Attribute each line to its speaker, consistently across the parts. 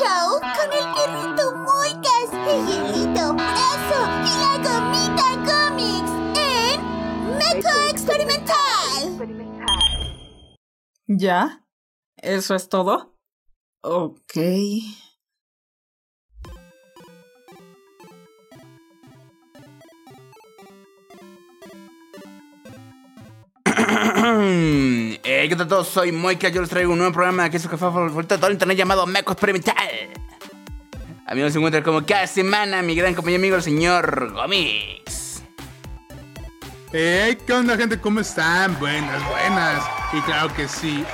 Speaker 1: show con el perrito Moicas y el Lito Brazo y la gomita cómics en Meco Experimental.
Speaker 2: ¿Ya? ¿Eso es todo? Ok.
Speaker 3: eh, ¿Qué tal todos? Soy Moika, yo les traigo un nuevo programa que es su café favorito de todo el internet llamado Meco Experimental. Amigos, se encuentran como cada semana mi gran compañero amigo el señor Gomix.
Speaker 4: Hey, ¿qué onda, gente? ¿Cómo están? Buenas, buenas. Y claro que sí.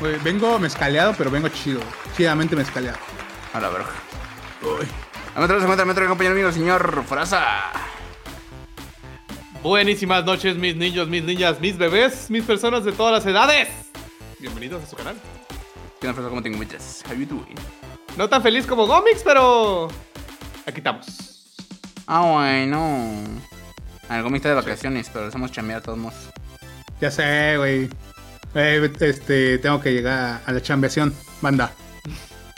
Speaker 4: Güey, Vengo mezcaleado, pero vengo chido. Chidamente mezcaleado.
Speaker 3: A la verga.
Speaker 4: Uy.
Speaker 3: A nosotros se encuentra mi otro compañero amigo el señor Frasa.
Speaker 5: Buenísimas noches, mis niños, mis niñas, mis bebés, mis personas de todas las edades. Bienvenidos a su canal.
Speaker 3: ¿Qué Frasa? ¿Cómo te encuentras? How you doing?
Speaker 5: No tan feliz como Gomix, pero aquí estamos.
Speaker 3: Ah, bueno. El Gomix está de vacaciones, pero les hemos chambeado todos modos.
Speaker 4: Ya sé, güey. Eh, este, tengo que llegar a la chambeación, banda.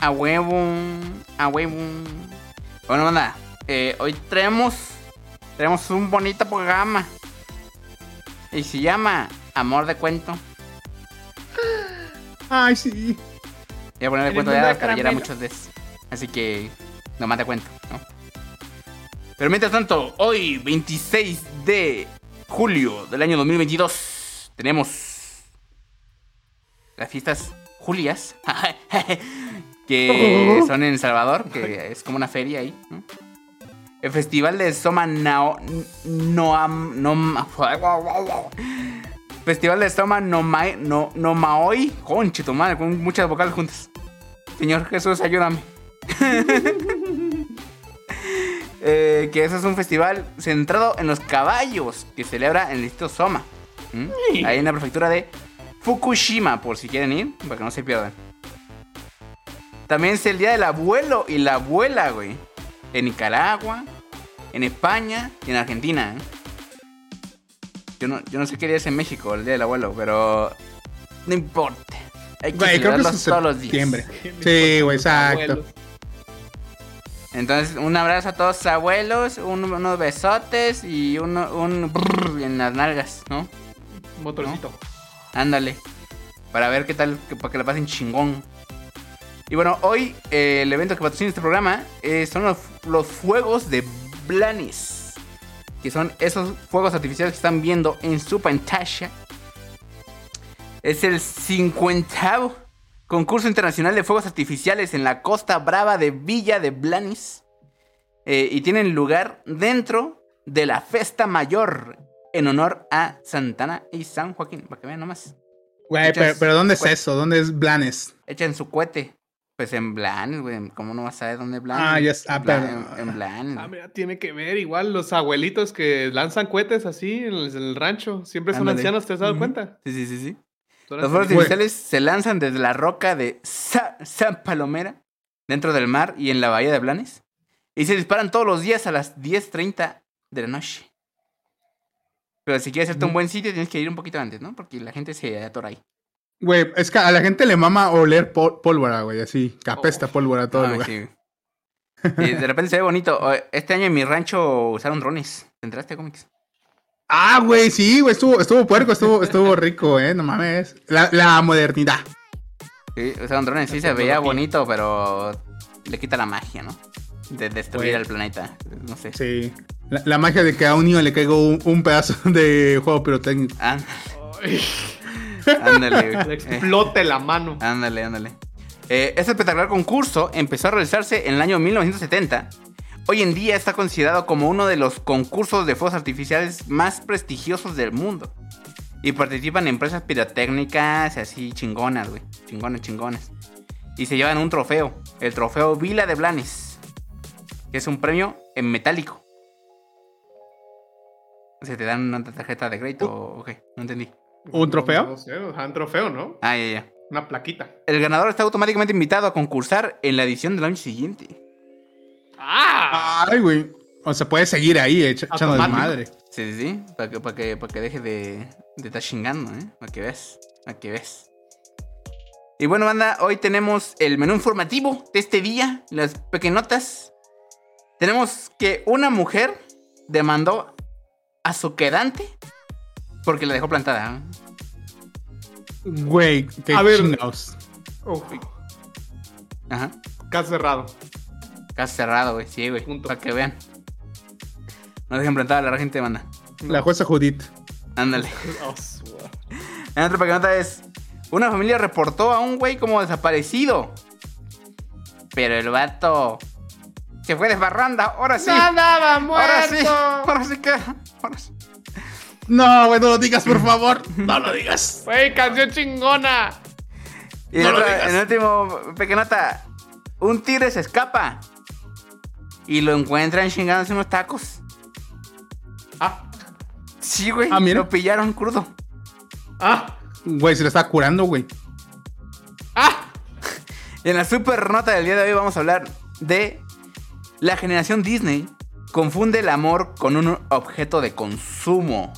Speaker 3: A huevo, a huevo. Bueno, banda, eh, hoy traemos, traemos un bonito programa. Y se llama Amor de Cuento.
Speaker 4: Ay, sí.
Speaker 3: Voy a poner de
Speaker 5: En
Speaker 3: cuento de hadas
Speaker 5: de
Speaker 3: para llegar a
Speaker 5: caramelo.
Speaker 3: muchos de esos. Así que, nomás de cuento, ¿no? Pero mientras tanto, hoy, 26 de julio del año 2022, tenemos las fiestas Julias, que son en El Salvador, que es como una feria ahí. ¿no? El festival de Soma Nao, Noam, Nom, Festival de Soma Nomai, no, Nomaoi, conche tu madre, con muchas vocales juntas. Señor Jesús, ayúdame. Eh, que eso es un festival centrado en los caballos que celebra en el distrito Soma. ¿Mm? Ahí en la prefectura de Fukushima, por si quieren ir, para que no se pierdan. También es el día del abuelo y la abuela, güey. En Nicaragua, en España y en Argentina. ¿eh? Yo, no, yo no sé qué día es en México, el día del abuelo, pero no importa. Hay que
Speaker 4: Güey, creo que es en
Speaker 3: celebrarlos todos los días.
Speaker 4: septiembre. Sí, güey, exacto.
Speaker 3: Entonces, un abrazo a todos sus abuelos, un- unos besotes y uno, un brrr en las nalgas, ¿no?
Speaker 5: Motorcito.
Speaker 3: Ándale. Para ver qué tal, que- para que la pasen chingón. Y bueno, hoy eh, el evento que patrocina este programa eh, son los, los fuegos de Blanis. Que son esos fuegos artificiales que están viendo en su pantalla. Es el 50 concurso internacional de fuegos artificiales en la costa brava de Villa de Blanis. Eh, y tienen lugar dentro de la festa mayor en honor a Santana y San Joaquín. Para que vean nomás.
Speaker 4: Güey, pero, pero ¿dónde es eso? ¿Dónde es Blanes?
Speaker 3: Echen su cohete. Pues en Blanes, güey. ¿Cómo no vas a saber dónde es Blanes?
Speaker 4: Ah, ya es- ah,
Speaker 3: En En, en Blanes.
Speaker 5: Ah, mira, tiene que ver igual los abuelitos que lanzan cohetes así en el, en el rancho. Siempre son ancianos, ¿te has dado cuenta?
Speaker 3: Sí, sí, sí, sí. Los fuegos artificiales se lanzan desde la roca de Sa- San Palomera, dentro del mar y en la bahía de Blanes. Y se disparan todos los días a las 10.30 de la noche. Pero si quieres hacerte un buen sitio, tienes que ir un poquito antes, ¿no? Porque la gente se atora ahí.
Speaker 4: Güey, es que a la gente le mama oler pol- pólvora, güey, así. Que apesta
Speaker 5: Oh.
Speaker 4: pólvora a todo el
Speaker 3: Ay,
Speaker 4: lugar.
Speaker 3: sí. Y de repente se ve bonito. Este año en mi rancho usaron drones. ¿Te enteraste, cómics?
Speaker 4: Ah, güey, sí, güey, estuvo, estuvo puerco, estuvo, estuvo rico, eh, no mames. La, la modernidad.
Speaker 3: Sí, usaron drones. Sí, se veía bonito, pero le quita la magia, ¿no? De destruir al planeta. No sé.
Speaker 4: Sí. La, la magia de que a un niño le caiga un, un pedazo de juego pirotécnico.
Speaker 5: Ay,
Speaker 3: Ándale,
Speaker 5: le
Speaker 3: güey. Eh,
Speaker 5: explote la mano.
Speaker 3: Ándale, ándale. Eh, este espectacular concurso empezó a realizarse en el año 1970. Hoy en día está considerado como uno de los concursos de fuegos artificiales más prestigiosos del mundo. Y participan empresas pirotécnicas así chingonas, güey. Chingonas, chingonas. Y se llevan un trofeo. El trofeo Vila de Blanes. Que es un premio en metálico. O sea, te dan una tarjeta de crédito o qué. No entendí.
Speaker 4: ¿Un trofeo?
Speaker 5: No, sé, o sea, un trofeo, ¿no?
Speaker 3: Ah, ya, ya.
Speaker 5: Una plaquita.
Speaker 3: El ganador está automáticamente invitado a concursar en la edición del año siguiente.
Speaker 5: ¡Ah!
Speaker 4: Ay, güey. O sea, puede seguir ahí echa- echando de madre.
Speaker 3: Sí, sí, sí. Para que, para que, para que deje de, de estar chingando, ¿eh? Para que veas. Para que veas. Y bueno, banda, hoy tenemos el menú informativo de este día, las pequeñotas. Tenemos que una mujer demandó a su quedante porque la dejó plantada.
Speaker 4: Güey, qué
Speaker 5: A ver.
Speaker 4: chingados.
Speaker 5: Uf,
Speaker 3: Ajá.
Speaker 5: caso cerrado.
Speaker 3: Caso cerrado, güey. Sí, güey.
Speaker 5: Punto.
Speaker 3: Para que vean. No dejen plantada a la gente, banda.
Speaker 4: La jueza Judith.
Speaker 3: Ándale.
Speaker 5: Oh,
Speaker 3: La otra pequeñota es: Una familia reportó a un güey como desaparecido. Pero el vato se fue de barranda. Ahora sí.
Speaker 5: ¡Andaba
Speaker 3: Ahora sí.
Speaker 5: muerto!
Speaker 3: Ahora sí que. Ahora sí.
Speaker 4: No, güey, no lo digas, por favor. No lo digas.
Speaker 5: ¡Güey, canción chingona!
Speaker 3: Y
Speaker 4: No
Speaker 3: en,
Speaker 4: lo digas.
Speaker 3: en el último pequeñota, un tigre se escapa y lo encuentran chingándose unos tacos.
Speaker 5: Ah,
Speaker 3: Sí, güey.
Speaker 4: Ah, mira.
Speaker 3: Lo pillaron crudo.
Speaker 5: ah,
Speaker 4: Güey, se le está curando, güey.
Speaker 5: ah.
Speaker 3: Y en la super nota del día de hoy vamos a hablar de la generación Disney confunde el amor con un objeto de consumo.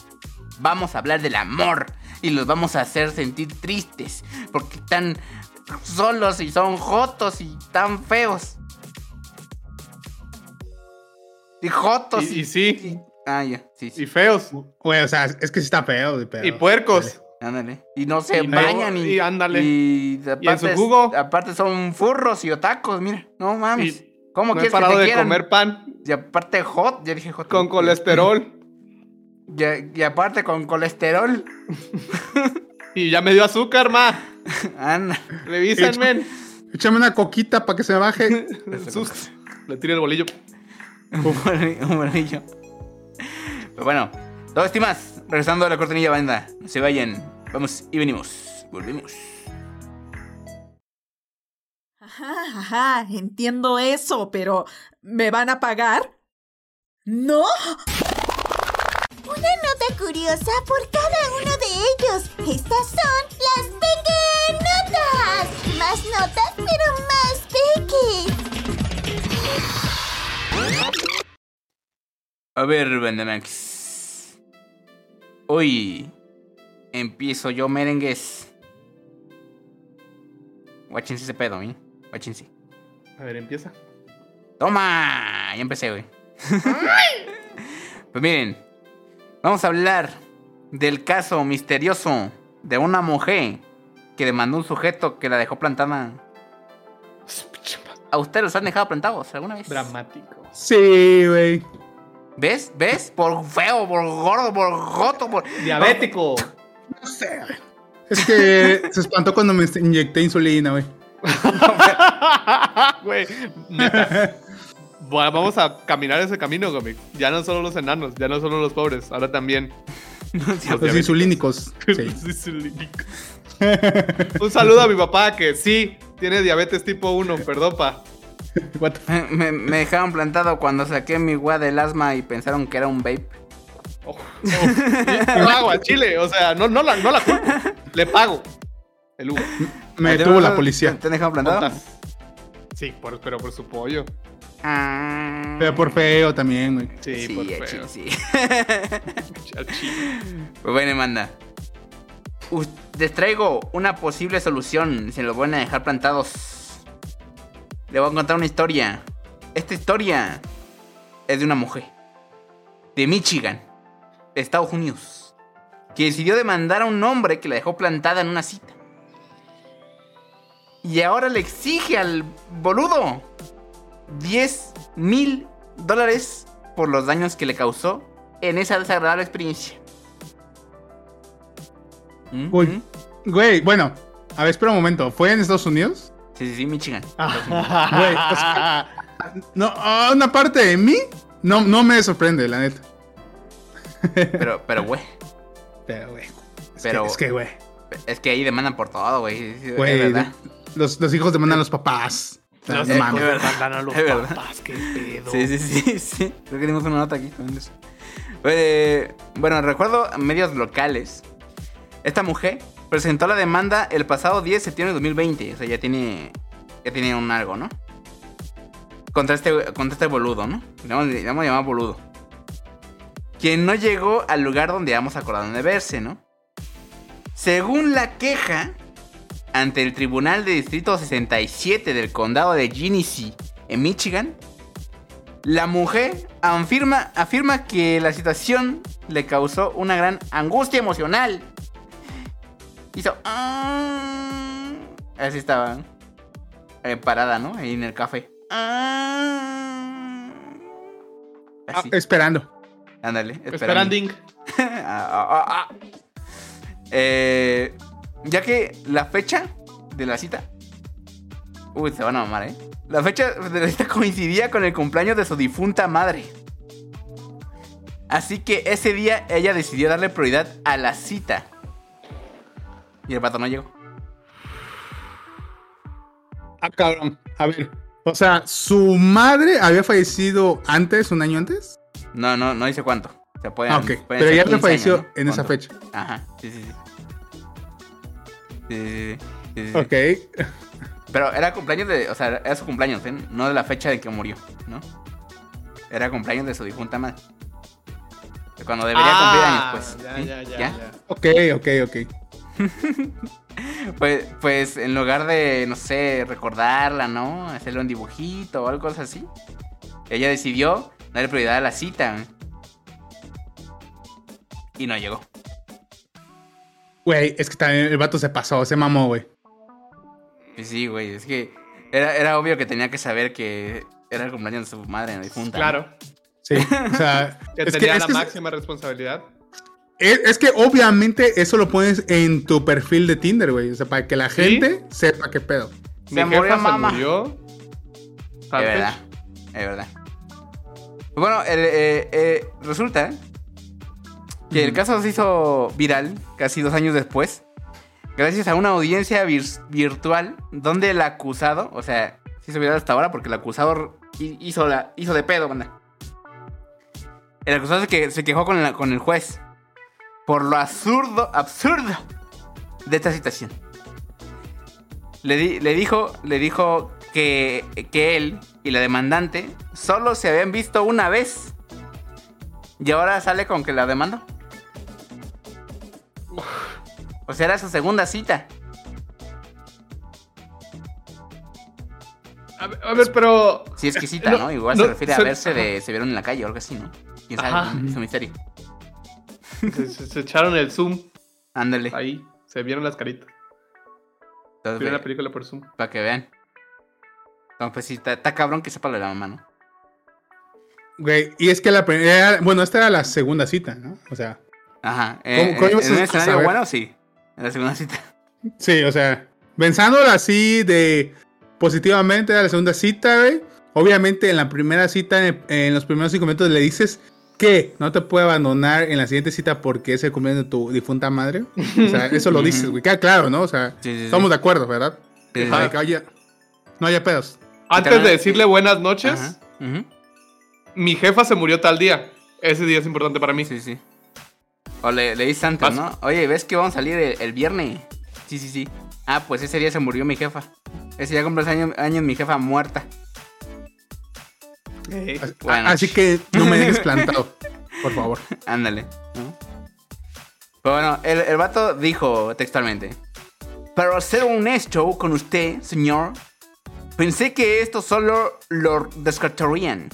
Speaker 3: Vamos a hablar del amor y los vamos a hacer sentir tristes porque están solos y son jotos y tan feos. Y jotos.
Speaker 5: Y, y sí,
Speaker 3: Ah, ya, sí, sí.
Speaker 5: y feos,
Speaker 4: Güey, o sea, es que sí está feo, de pedo.
Speaker 5: y puercos.
Speaker 3: Ándale. Y no se bañan y.
Speaker 5: y ándale.
Speaker 3: Y,
Speaker 5: en su
Speaker 3: aparte-
Speaker 5: jugo.
Speaker 3: Aparte son furros y otacos, mira. No mames.
Speaker 5: Y
Speaker 3: ¿Cómo
Speaker 5: no he
Speaker 3: quieres que
Speaker 5: parado
Speaker 3: te
Speaker 5: de
Speaker 3: quieran?
Speaker 5: comer pan
Speaker 3: Y aparte hot, ya dije hot.
Speaker 5: con colesterol.
Speaker 3: Y, y aparte con colesterol.
Speaker 5: Y ya me dio azúcar, ma.
Speaker 3: Anda.
Speaker 5: Revísenme.
Speaker 4: Échame una coquita para que se baje.
Speaker 5: Sus- Le tiré el bolillo.
Speaker 3: Un bolillo- un bolillo. Pero bueno, todo estimas. Regresando a la cortinilla banda. No se vayan. Vamos y venimos. Volvemos.
Speaker 2: Ajá, ajá, entiendo eso, pero ¿me van a pagar? ¿No?
Speaker 1: Curiosa por cada uno de ellos. Estas son las pequeñotas. Más notas, pero más peques.
Speaker 3: A ver, Bandamax. Hoy empiezo yo merengues. Guáchense ese pedo, ¿eh? Guáchense.
Speaker 5: A ver, empieza.
Speaker 3: ¡Toma! Ya empecé, güey. pues miren, vamos a hablar del caso misterioso de una mujer que demandó un sujeto que la dejó plantada. ¿A ustedes los han dejado plantados alguna vez?
Speaker 5: Dramático.
Speaker 4: Sí, güey.
Speaker 3: ¿Ves? ¿Ves? Por feo, por gordo, por joto, por...
Speaker 5: Diabético.
Speaker 4: No sé, güey. Es que se espantó cuando me inyecté insulina, güey.
Speaker 5: Güey, vamos a caminar ese camino, cómic. Ya no solo los enanos, ya no solo los pobres, ahora también
Speaker 4: Los insulínicos. Sí.
Speaker 5: los insulínicos. Un saludo a mi papá que sí tiene diabetes tipo 1, perdón, pa.
Speaker 3: Me, me- me dejaron plantado cuando saqué mi gua del asma y pensaron que era un vape.
Speaker 5: Oh, oh. Le pago a Chile, o sea, no, no, la, no la culpo. Le pago. El Hugo.
Speaker 4: Me
Speaker 3: ¿Te-
Speaker 4: detuvo la policía.
Speaker 3: ¿Te han dejado plantado?
Speaker 5: Sí, por- pero por su pollo.
Speaker 3: Ah.
Speaker 4: Pero por feo también, güey.
Speaker 5: Sí,
Speaker 3: Sí,
Speaker 5: por feo.
Speaker 3: Chile, sí. Pues bueno, manda. Les traigo una posible solución. Se los van a dejar plantados. Le voy a contar una historia. Esta historia es de una mujer. De Michigan. Estados Unidos. Que decidió demandar a un hombre que la dejó plantada en una cita. Y ahora le exige al boludo 10 mil dólares por los daños que le causó en esa desagradable experiencia.
Speaker 4: Uy. Güey, bueno. A ver, espera un momento. ¿Fue en Estados Unidos?
Speaker 3: Sí, sí, sí, Michigan.
Speaker 4: Güey, o sea, no, ah, una parte de mí no, no me sorprende, la neta.
Speaker 3: Pero, pero, güey.
Speaker 4: Pero, güey. Es
Speaker 3: Pero-
Speaker 4: que, es que, güey.
Speaker 3: Es que ahí demandan por todo, güey.
Speaker 4: Güey,
Speaker 3: verdad.
Speaker 4: los, los hijos demandan a los papás. No
Speaker 3: es
Speaker 4: mames.
Speaker 3: verdad.
Speaker 5: los
Speaker 3: Es verdad.
Speaker 5: papás, qué pedo.
Speaker 3: Sí, sí, sí, sí. Creo que dimos una nota aquí también de eso. Eh, bueno, recuerdo medios locales. Esta mujer presentó la demanda el pasado 10 de septiembre de 2020. O sea, ya tiene. Ya tiene un algo, ¿no? Contra este, contra este boludo, ¿no? Le vamos, le vamos a llamar boludo. Quien no llegó al lugar donde ambos acordaron de verse, ¿no? Según la queja, ante el Tribunal de Distrito 67 del Condado de Genesee, en Michigan, la mujer afirma, afirma que la situación le causó una gran angustia emocional. Hizo... "Ah". Así estaba. eh, parada, ¿no? Ahí en el café. Ah. Así.
Speaker 4: Esperando.
Speaker 3: Ándale.
Speaker 5: Esperando.
Speaker 3: Ah, ah, ah. Eh, ya que la fecha de la cita. Uy, se van a mamar, ¿eh? La fecha de la cita coincidía con el cumpleaños de su difunta madre. Así que ese día ella decidió darle prioridad a la cita. Y el pato no llegó.
Speaker 4: Ah, cabrón. A ver. O sea, ¿su madre había fallecido antes, un año antes?
Speaker 3: No, no, no dice cuánto. Se pueden,
Speaker 4: Ah, ok.
Speaker 3: pueden
Speaker 4: Pero ya
Speaker 3: 15
Speaker 4: te falleció
Speaker 3: años, ¿no?
Speaker 4: en esa fecha.
Speaker 3: Ajá, sí, sí, sí. Sí, sí.
Speaker 4: Ok.
Speaker 3: Pero era cumpleaños de. O sea, era su cumpleaños, ¿eh? No de la fecha de que murió, ¿no? Era cumpleaños de su difunta madre. Cuando debería cumplir años, pues.
Speaker 5: Ah, ya, ya, ¿Ya?
Speaker 3: ya.
Speaker 4: Ok, ok, ok.
Speaker 3: Pues, pues en lugar de, no sé, recordarla, ¿no? Hacerle un dibujito o algo así. Ella decidió darle prioridad a la cita. ¿eh? Y no llegó.
Speaker 4: Güey, es que también el vato se pasó, se mamó, güey.
Speaker 3: Sí, güey, es que era, era obvio que tenía que saber que era el cumpleaños de su madre difunta. ¿no?
Speaker 5: Claro.
Speaker 4: Sí. O sea,
Speaker 5: Que
Speaker 4: es que,
Speaker 5: tenía
Speaker 4: es
Speaker 5: la
Speaker 4: que-
Speaker 5: máxima responsabilidad.
Speaker 4: es- es que obviamente eso lo pones en tu perfil de Tinder, güey. O sea, para que la
Speaker 5: ¿Sí?
Speaker 4: gente sepa qué pedo.
Speaker 3: Se
Speaker 5: Mi
Speaker 3: murió
Speaker 5: jefa
Speaker 3: mamá.
Speaker 5: se murió.
Speaker 3: Es verdad, es verdad. Bueno, eh, eh, resulta que el caso se hizo viral casi dos años después, gracias a una audiencia vir- virtual donde el acusado, o sea, se hizo viral hasta ahora porque el acusado hi- hizo, la, hizo de pedo, banda. El acusado se, que, se quejó con, la- con el juez por lo absurdo, absurdo de esta situación. Le, di- le dijo, le dijo que, que él y la demandante solo se habían visto una vez. Y ahora sale con que la demandó. O sea, era su segunda cita.
Speaker 5: A ver, a ver, pero.
Speaker 3: Sí, es que cita,
Speaker 5: No,
Speaker 3: ¿no? Igual
Speaker 5: no,
Speaker 3: se refiere a
Speaker 5: se-
Speaker 3: verse de. Se vieron en la calle o algo así, ¿no? ¿Quién sabe? Es un misterio.
Speaker 5: Se, se- se echaron el zoom
Speaker 3: Ándale.
Speaker 5: ahí. Se vieron las caritas.
Speaker 3: Entonces,
Speaker 5: Vieron la película por zoom.
Speaker 3: para que vean. Entonces, pues sí, está, está cabrón que sepa lo de la mamá, ¿no?
Speaker 4: Güey, y es que la primera. Bueno, esta era la segunda cita, ¿no? O sea,
Speaker 3: Ajá. Eh,
Speaker 4: ¿Cómo- cómo
Speaker 3: en- en un escenario
Speaker 4: saber?
Speaker 3: bueno, sí. En la segunda cita.
Speaker 4: sí, o sea, pensándolo así de positivamente a la segunda cita, güey. Obviamente en la primera cita, en, en los primeros cinco minutos, le dices que no te puede abandonar en la siguiente cita porque es el cumpleaños de tu difunta madre. O sea, eso lo dices, güey. Queda claro, ¿no? O sea,
Speaker 3: Sí, sí, sí.
Speaker 4: estamos de acuerdo, ¿verdad?
Speaker 3: Sí, sí,
Speaker 4: Para
Speaker 3: sí.
Speaker 4: que haya- no haya pedos.
Speaker 5: Antes de decirle buenas noches,
Speaker 3: Ajá.
Speaker 5: Mi jefa se murió tal día. Ese día es importante para mí.
Speaker 3: Sí, sí. O le, le dices antes. ¿no? Oye, ¿ves que vamos a salir el, el viernes? Sí, sí, sí. Ah, pues ese día se murió mi jefa. Ese día cumple años, años mi jefa muerta.
Speaker 4: Así,
Speaker 3: Bueno.
Speaker 4: así que no me dejes plantado, por favor.
Speaker 3: Ándale. ¿no? Pero bueno, el, el vato dijo textualmente. Para ser honesto con usted, señor, pensé que esto solo lo descartarían.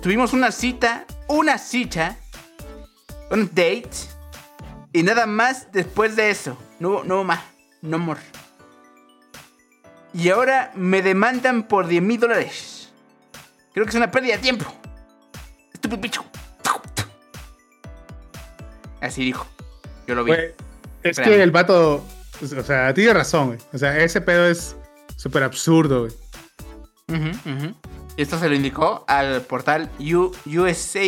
Speaker 3: Tuvimos una cita, una cita, un date, y nada más después de eso. No, no más, no more. Y ahora me demandan por 10 mil dólares. Creo que es una pérdida de tiempo. Estúpido bicho. Así dijo. Yo lo vi.
Speaker 4: Es
Speaker 3: Espérame.
Speaker 4: que el vato, o sea, tiene razón, güey. O sea, ese pedo es súper absurdo, güey.
Speaker 3: Esto se lo indicó al portal U- USA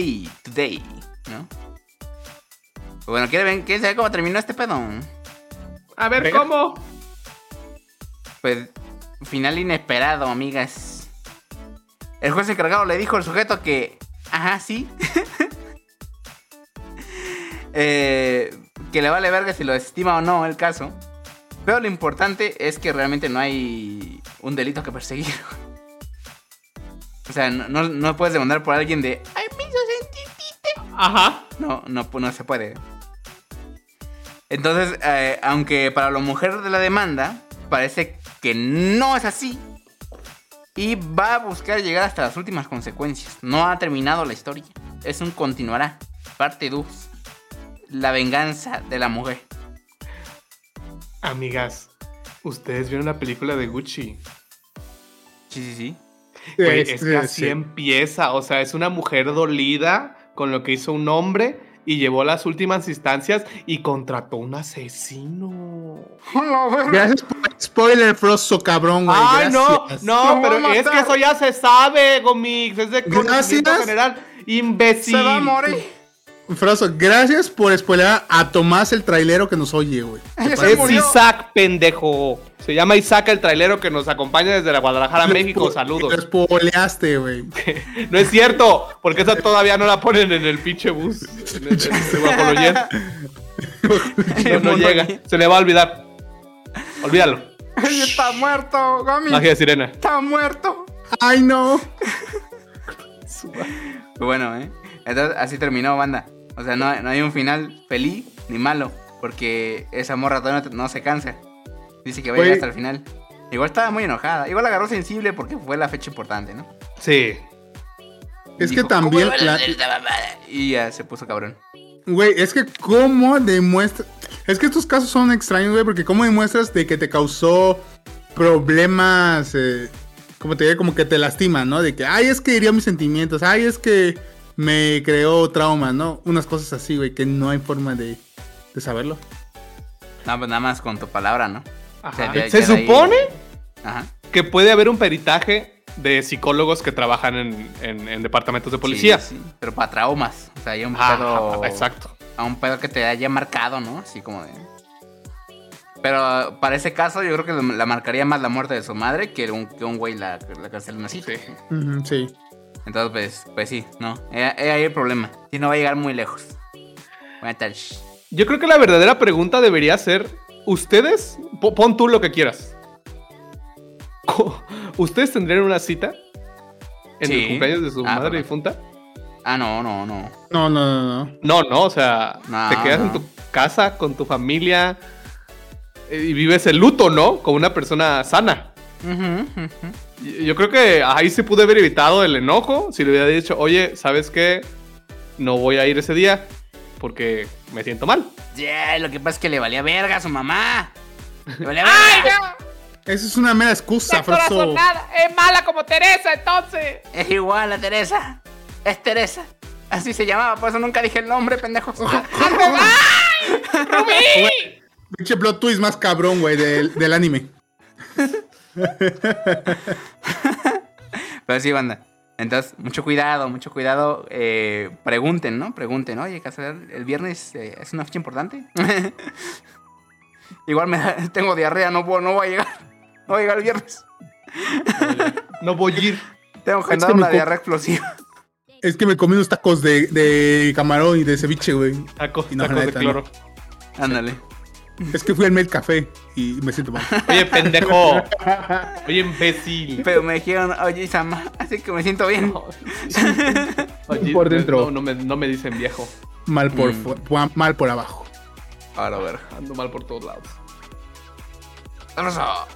Speaker 3: Today, ¿no? Bueno, ¿quieren, ver- ¿quieren saber cómo terminó este pedo?
Speaker 5: A ver. ¿cómo?
Speaker 3: Pues, final inesperado, amigas. El juez encargado le dijo al sujeto que, ajá, sí. Eh, que le vale verga si lo estima o no el caso. Pero lo importante es que realmente no hay un delito que perseguir. O sea, no, no- no puedes demandar por alguien de, ay, me hizo sentir triste".
Speaker 5: Ajá.
Speaker 3: No, no se puede. Entonces, eh, aunque para la mujer de la demanda, parece que no es así. Y va a buscar llegar hasta las últimas consecuencias. No ha terminado la historia. Es un continuará. Parte 2. La venganza de la mujer.
Speaker 5: Amigas, ustedes vieron la película de Gucci.
Speaker 3: Sí, sí, sí.
Speaker 5: Es que así
Speaker 4: sí.
Speaker 5: empieza. O sea, es una mujer dolida con lo que hizo un hombre y llevó las últimas instancias y contrató un asesino.
Speaker 4: Gracias por el spoiler, Frozo, cabrón, güey.
Speaker 5: Ay, no,
Speaker 4: gracias.
Speaker 5: no, pero es que eso ya se sabe, Gomix. Es de conocimiento general. Imbécil.
Speaker 3: Se va a morir.
Speaker 4: Frozo, gracias por spoiler a Tomás el trailero que nos oye, güey.
Speaker 5: Es. Isaac, pendejo. Se llama Isaac el trailero que nos acompaña desde la Guadalajara, México.
Speaker 4: Lo
Speaker 5: Saludos.
Speaker 4: spoileaste, güey.
Speaker 5: No es cierto, porque esa todavía no la ponen en el pinche bus. En el- en el. No, no llega. Se le va a olvidar. Olvídalo.
Speaker 3: Está muerto, Gami.
Speaker 5: Magia de sirena.
Speaker 3: Está muerto.
Speaker 4: Ay, no.
Speaker 3: Bueno, ¿eh? Entonces, así terminó, banda. O sea, no, no hay un final feliz ni malo. Porque esa morra todavía no, no se cansa. Dice que va a llegar hasta el final. Igual estaba muy enojada. Igual la agarró sensible porque fue la fecha importante, ¿no?
Speaker 5: Sí.
Speaker 4: Es que también.
Speaker 3: Y ya se puso cabrón.
Speaker 4: Güey, es que cómo demuestra... Es que estos casos son extraños, güey, porque cómo demuestras de que te causó problemas, eh, como te digo, como que te lastiman, ¿no? De que, ay, es que hirió mis sentimientos, ay, es que me creó traumas, ¿no? Unas cosas así, güey, que no hay forma de, de saberlo.
Speaker 3: No, pues nada más con tu palabra, ¿no?
Speaker 5: Ajá. Se
Speaker 3: ahí-
Speaker 5: supone
Speaker 3: Ajá.
Speaker 5: que puede haber un peritaje de psicólogos que trabajan en, en- en departamentos de policía.
Speaker 3: Sí, sí, Pero para traumas. O sea, hay un
Speaker 5: Ajá,
Speaker 3: pedo.
Speaker 5: exacto.
Speaker 3: A un pedo que te haya marcado, ¿no? Así como de. Pero para ese caso, yo creo que la marcaría más la muerte de su madre que un, que un güey la, la cancelen así.
Speaker 5: Sí.
Speaker 4: Sí.
Speaker 3: Entonces, pues, pues sí, no. Es ahí el problema. Y no va a llegar muy lejos. Buenas tardes.
Speaker 5: Yo creo que la verdadera pregunta debería ser: ¿Ustedes? po- Pon tú lo que quieras. ¿Ustedes tendrían una cita en
Speaker 3: Sí.
Speaker 5: el cumpleaños de su
Speaker 3: Ah,
Speaker 5: madre difunta?
Speaker 3: Ah, no, no, no.
Speaker 4: No, no, no, no.
Speaker 5: No, no, o sea,
Speaker 3: No,
Speaker 5: te quedas en
Speaker 3: no.
Speaker 5: tu casa con tu familia eh, y vives el luto, ¿no? Con una persona sana.
Speaker 3: Ujú, ujú.
Speaker 5: Y- Yo creo que ahí se pudo haber evitado el enojo si le hubiera dicho, oye, ¿sabes qué? No voy a ir ese día porque me siento mal.
Speaker 3: Yeah, lo que pasa es que le valía verga a su mamá. Le valía verga.
Speaker 4: Eso es una mera excusa, Frozo.
Speaker 5: Es mala como Teresa, entonces.
Speaker 3: Es igual a Teresa. Es Teresa. Así se llamaba, por eso nunca dije el nombre, pendejo.
Speaker 4: Pinche plot twist más cabrón, güey, del, del anime.
Speaker 3: Pero sí, banda. Entonces, mucho cuidado, mucho cuidado. Eh, pregunten, ¿no? Pregunten, oye, Casar, el viernes eh, es una fecha importante. Igual me da- tengo diarrea, no, puedo, no voy a llegar. No voy a llegar el viernes.
Speaker 5: No voy a ir.
Speaker 3: Tengo que andar una diarrea explosiva.
Speaker 4: Es que me comí unos tacos de, de camarón y de ceviche, güey.
Speaker 5: Tacos,
Speaker 4: Y no,
Speaker 5: tacos de cloro.
Speaker 3: Ándale.
Speaker 4: Es que fui al Med Café y me siento mal.
Speaker 5: Oye, pendejo. Oye, imbécil.
Speaker 3: Pero me dijeron, oye, Isama, así que me siento bien.
Speaker 5: Oye,
Speaker 4: Por dentro.
Speaker 5: No, no me, no me dicen viejo.
Speaker 4: Mal por,
Speaker 3: Mm.
Speaker 4: mal por abajo.
Speaker 3: Ahora, ver.
Speaker 5: Ando mal por todos lados.
Speaker 3: Vamos a-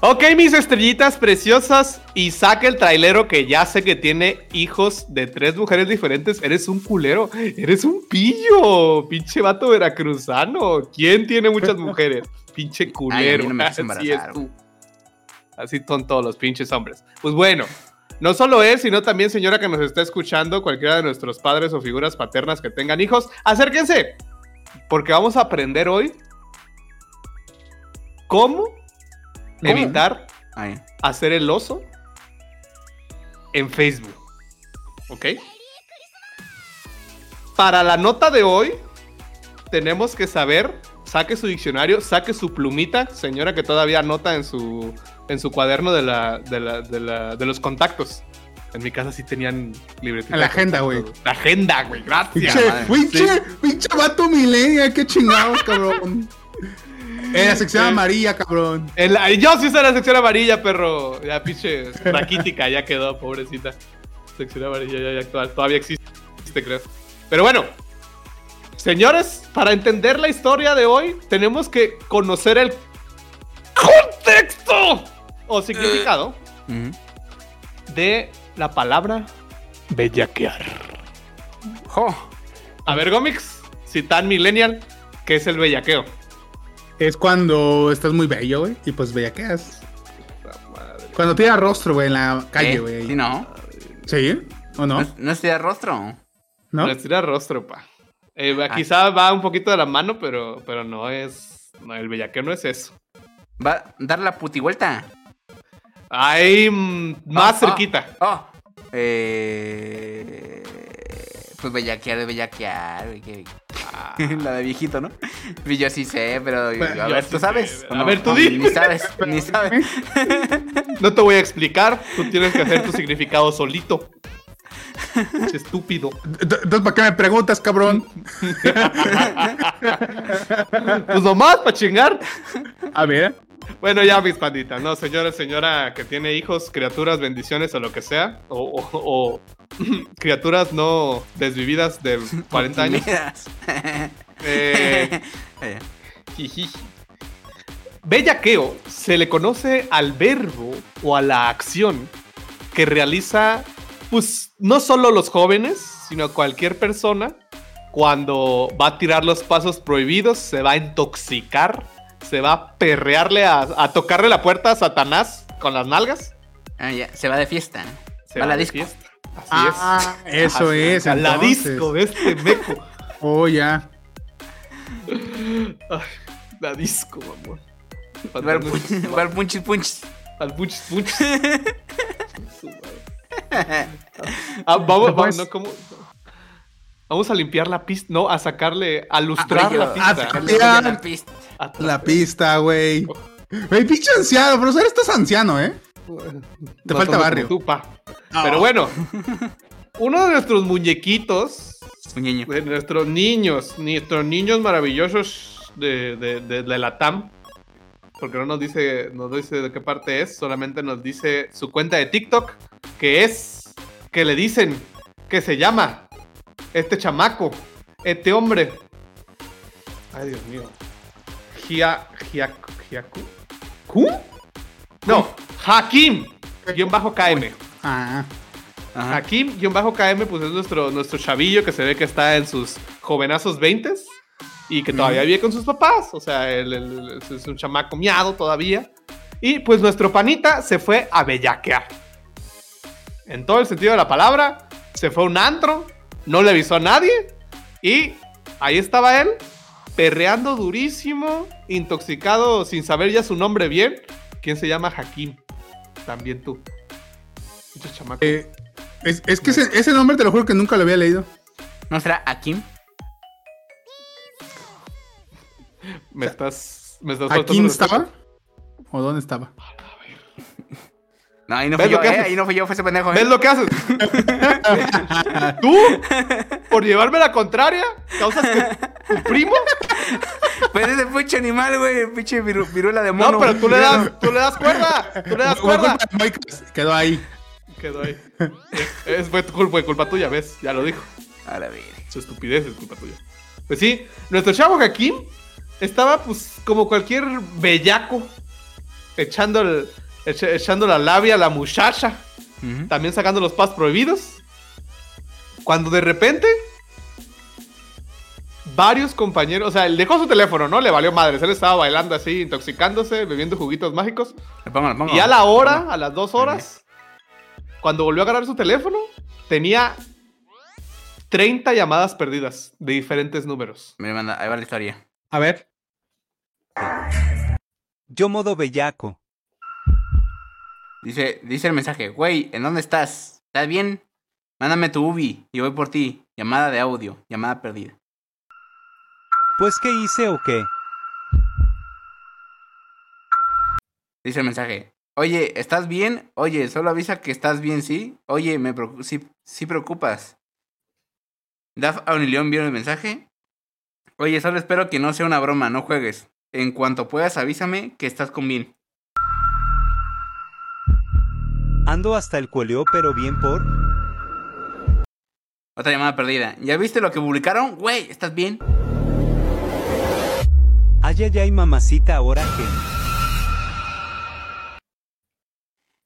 Speaker 5: Ok, mis estrellitas preciosas. Y saca el trailero que ya sé que tiene hijos de tres mujeres diferentes. Eres un culero. Eres un pillo. Pinche vato veracruzano. ¿Quién tiene muchas mujeres? Pinche culero.
Speaker 3: Ay, no
Speaker 5: Así es tú. Así son todos los pinches hombres. Pues bueno. No solo él, sino también señora que nos está escuchando, cualquiera de nuestros padres o figuras paternas que tengan hijos, acérquense, porque vamos a aprender hoy cómo evitar
Speaker 3: Ahí.
Speaker 5: hacer el oso en Facebook. ¿Ok? Para la nota de hoy, tenemos que saber, saque su diccionario, saque su plumita, señora que todavía anota en su, en su cuaderno de, la, de, la- de la- de los contactos. En mi casa sí tenían libretita.
Speaker 4: En la agenda, güey.
Speaker 5: La agenda, güey, gracias.
Speaker 4: Pinche, pinche, pinche vato milenia, qué chingados, cabrón. En la sección amarilla, cabrón.
Speaker 5: En la- yo sí soy la sección amarilla, perro. Ya, pinche raquítica, ya quedó, pobrecita. Sección amarilla ya, ya actual. Todavía existe, creo. Pero bueno, señores, para entender la historia de hoy, tenemos que conocer el contexto o significado
Speaker 3: Ujú.
Speaker 5: de la palabra bellaquear.
Speaker 3: Jo.
Speaker 5: A ver, Gomix, si tan millennial, ¿qué es el bellaqueo?
Speaker 4: Es cuando estás muy bello, güey, y pues bellaqueas. Cuando tira rostro, güey, en la calle,
Speaker 3: ¿Eh?
Speaker 4: güey.
Speaker 3: Sí, no.
Speaker 4: ¿Sí? ¿O no?
Speaker 3: No, no rostro.
Speaker 4: ¿No?
Speaker 5: Le estira rostro, pa. Eh, quizá va un poquito de la mano, pero, pero no es. No, el bellaqueo no es eso.
Speaker 3: Va a dar la putivuelta.
Speaker 5: Ahí mm, más
Speaker 3: Ah,
Speaker 5: cerquita.
Speaker 3: Oh. Eh. Pues bellaquear de bellaquear. güey, que- La de viejito, ¿no? Y Yo sí sé, pero. A ver, ¿tú sabes?
Speaker 5: sé.
Speaker 3: ¿O
Speaker 5: A
Speaker 3: no?
Speaker 5: ver, tú
Speaker 3: No,
Speaker 5: di.
Speaker 3: Ni sabes, ni sabes.
Speaker 5: No te voy a explicar. Tú tienes que hacer tu significado solito. Pinche Estúpido.
Speaker 4: Entonces, ¿para qué me preguntas, cabrón?
Speaker 5: Pues nomás para chingar.
Speaker 4: A ver.
Speaker 5: Bueno, ya, mis panditas, ¿no? Señora, señora que tiene hijos, criaturas, bendiciones o lo que sea. O, o- o criaturas no desvividas de 40 años. Eh. Bellaqueo se le conoce al verbo o a la acción que realiza, pues, no solo los jóvenes, sino cualquier persona cuando va a tirar los pasos prohibidos, se va a intoxicar, se va a perrearle, a, a tocarle la puerta a Satanás con las nalgas.
Speaker 3: ah, ya, se va de fiesta.
Speaker 5: Se
Speaker 3: va a la
Speaker 5: de
Speaker 3: disco.
Speaker 5: fiesta. Así
Speaker 4: Ah,
Speaker 5: es.
Speaker 4: eso
Speaker 5: Así
Speaker 4: es,
Speaker 5: A la disco de este meco.
Speaker 4: Oh, ya.
Speaker 5: Ay, la disco, amor.
Speaker 3: Al punch- va al punchis punchis.
Speaker 5: Al punch punch. Su madre. Ah, vamos, vamos,
Speaker 4: Pues-
Speaker 5: no, ¿cómo? Vamos a limpiar la pista, no, a sacarle, a lustrar
Speaker 3: Oye,
Speaker 5: la
Speaker 3: ah,
Speaker 5: pista.
Speaker 3: sacarle
Speaker 4: Ya.
Speaker 3: la pista.
Speaker 5: A
Speaker 4: La pista, güey. Güey, pinche anciano, profesor, estás anciano, ¿eh? Te
Speaker 5: No
Speaker 4: falta barrio.
Speaker 5: como tú, pa.
Speaker 4: Ah.
Speaker 5: Pero bueno, uno de nuestros muñequitos,
Speaker 3: Muñeño.
Speaker 5: de nuestros niños, nuestros niños maravillosos de, de, de, de la TAM, porque no nos dice, nos dice de qué parte es, solamente nos dice su cuenta de TikTok, que es, que le dicen, que se llama, este chamaco, este hombre. Ay, Dios mío. Gia, Gia, Giacu. ¿Cu? No, Hakim, guion bajo KM.
Speaker 4: Ah,
Speaker 3: Ajá.
Speaker 5: Hakim, guion bajo KM, pues es nuestro, nuestro chavillo que se ve que está en sus jovenazos 20 y que todavía vive con sus papás. O sea, él, él- él es un chamaco miado todavía. Y pues nuestro panita se fue a bellaquear. En todo el sentido de la palabra, se fue a un antro, no le avisó a nadie y ahí estaba él, perreando durísimo, intoxicado sin saber ya su nombre bien. ¿Quién se llama Hakim? También tú.
Speaker 4: Eh, es, es que ese, ese nombre te lo juro que nunca lo había leído.
Speaker 3: ¿No será Akim?
Speaker 5: Me estás. Me estás
Speaker 4: ¿A
Speaker 5: faltando
Speaker 4: quién
Speaker 5: respeto.
Speaker 4: estaba? ¿O dónde estaba?
Speaker 3: No, ahí no
Speaker 5: ¿Ves
Speaker 3: fui yo, eh. Ahí no fui yo, fue ese pendejo, eh.
Speaker 5: ¿Ves lo que haces? ¿Tú? ¿Por llevarme la contraria? ¿Causas que tu primo?
Speaker 3: Pues ese pinche animal, güey. Pinche viru- viruela de mono.
Speaker 5: No, pero tú le das, tú le das cuerda. Tú le das cuerda.
Speaker 4: Mike, Quedó ahí.
Speaker 5: Quedó ahí. Es, fue culpa, fue culpa tuya, ¿ves? Ya lo dijo.
Speaker 3: A la ver.
Speaker 5: Su estupidez es culpa tuya. Pues sí, nuestro chavo Hakim estaba, pues, como cualquier bellaco, echando, el- echando la labia a la muchacha. También sacando los pas prohibidos. Cuando de repente varios compañeros, o sea, él dejó su teléfono, ¿no? Le valió madres. Él estaba bailando así, intoxicándose, bebiendo juguitos mágicos.
Speaker 3: Le pongo, le pongo.
Speaker 5: Y a la hora, a las dos horas, cuando volvió a agarrar su teléfono, tenía 30 llamadas perdidas de diferentes números.
Speaker 3: Me manda, ahí va la historia.
Speaker 4: A ver.
Speaker 6: Yo modo bellaco.
Speaker 3: Dice, dice el mensaje, güey, ¿en dónde estás? ¿Estás bien? Mándame tu ubi y voy por ti. Llamada de audio, llamada perdida.
Speaker 6: Pues qué hice o qué.
Speaker 3: Dice el mensaje, oye, ¿estás bien? Oye, solo avisa que estás bien, ¿sí? Oye, me preocu- sí, sí preocupas. Daf Aunilión vio el mensaje. Oye, solo espero que no sea una broma, no juegues. En cuanto puedas, avísame que estás con bien.
Speaker 6: Ando hasta el cueleo pero bien por...
Speaker 3: Otra llamada perdida. ¿Ya viste lo que publicaron? Güey, ¿estás bien?
Speaker 6: Ay ay ay mamacita ahora que...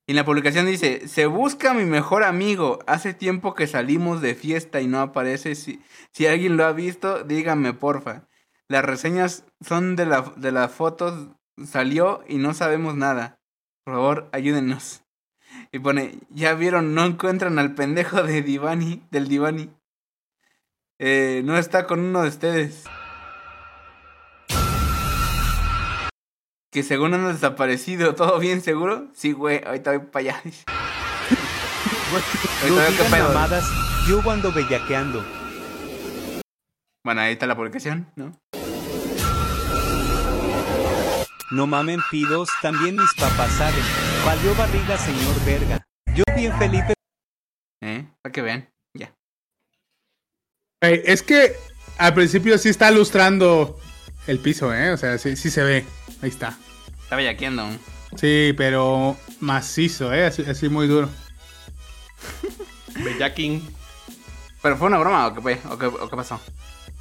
Speaker 3: Y en la publicación dice, se busca mi mejor amigo. Hace tiempo que salimos de fiesta y no aparece. Si, si alguien lo ha visto, dígame porfa. Las reseñas son de, la, de las fotos. Salió y no sabemos nada. Por favor, ayúdenos. Y pone, ya vieron, no encuentran al pendejo de Divani, del Divani. Eh, no está con uno de ustedes. Que según han desaparecido, ¿todo bien seguro? Sí, güey, ahorita voy para allá. Ahorita pedo.
Speaker 6: mamadas, yo ando bellaqueando.
Speaker 3: Bueno, ahí está la publicación, ¿no?
Speaker 6: No mamen pidos, también mis papás saben. Valió barriga, señor verga. Yo bien Felipe,
Speaker 3: ¿Eh? Para que vean, ya.
Speaker 4: Es que al principio sí está lustrando el piso, ¿eh? O sea, sí, sí se ve. Ahí está.
Speaker 3: Está bellaqueando.
Speaker 4: Sí, pero macizo, ¿eh? Así, así muy duro.
Speaker 5: Bellaking.
Speaker 3: ¿Pero fue una broma o qué, fue? ¿O qué, o qué pasó?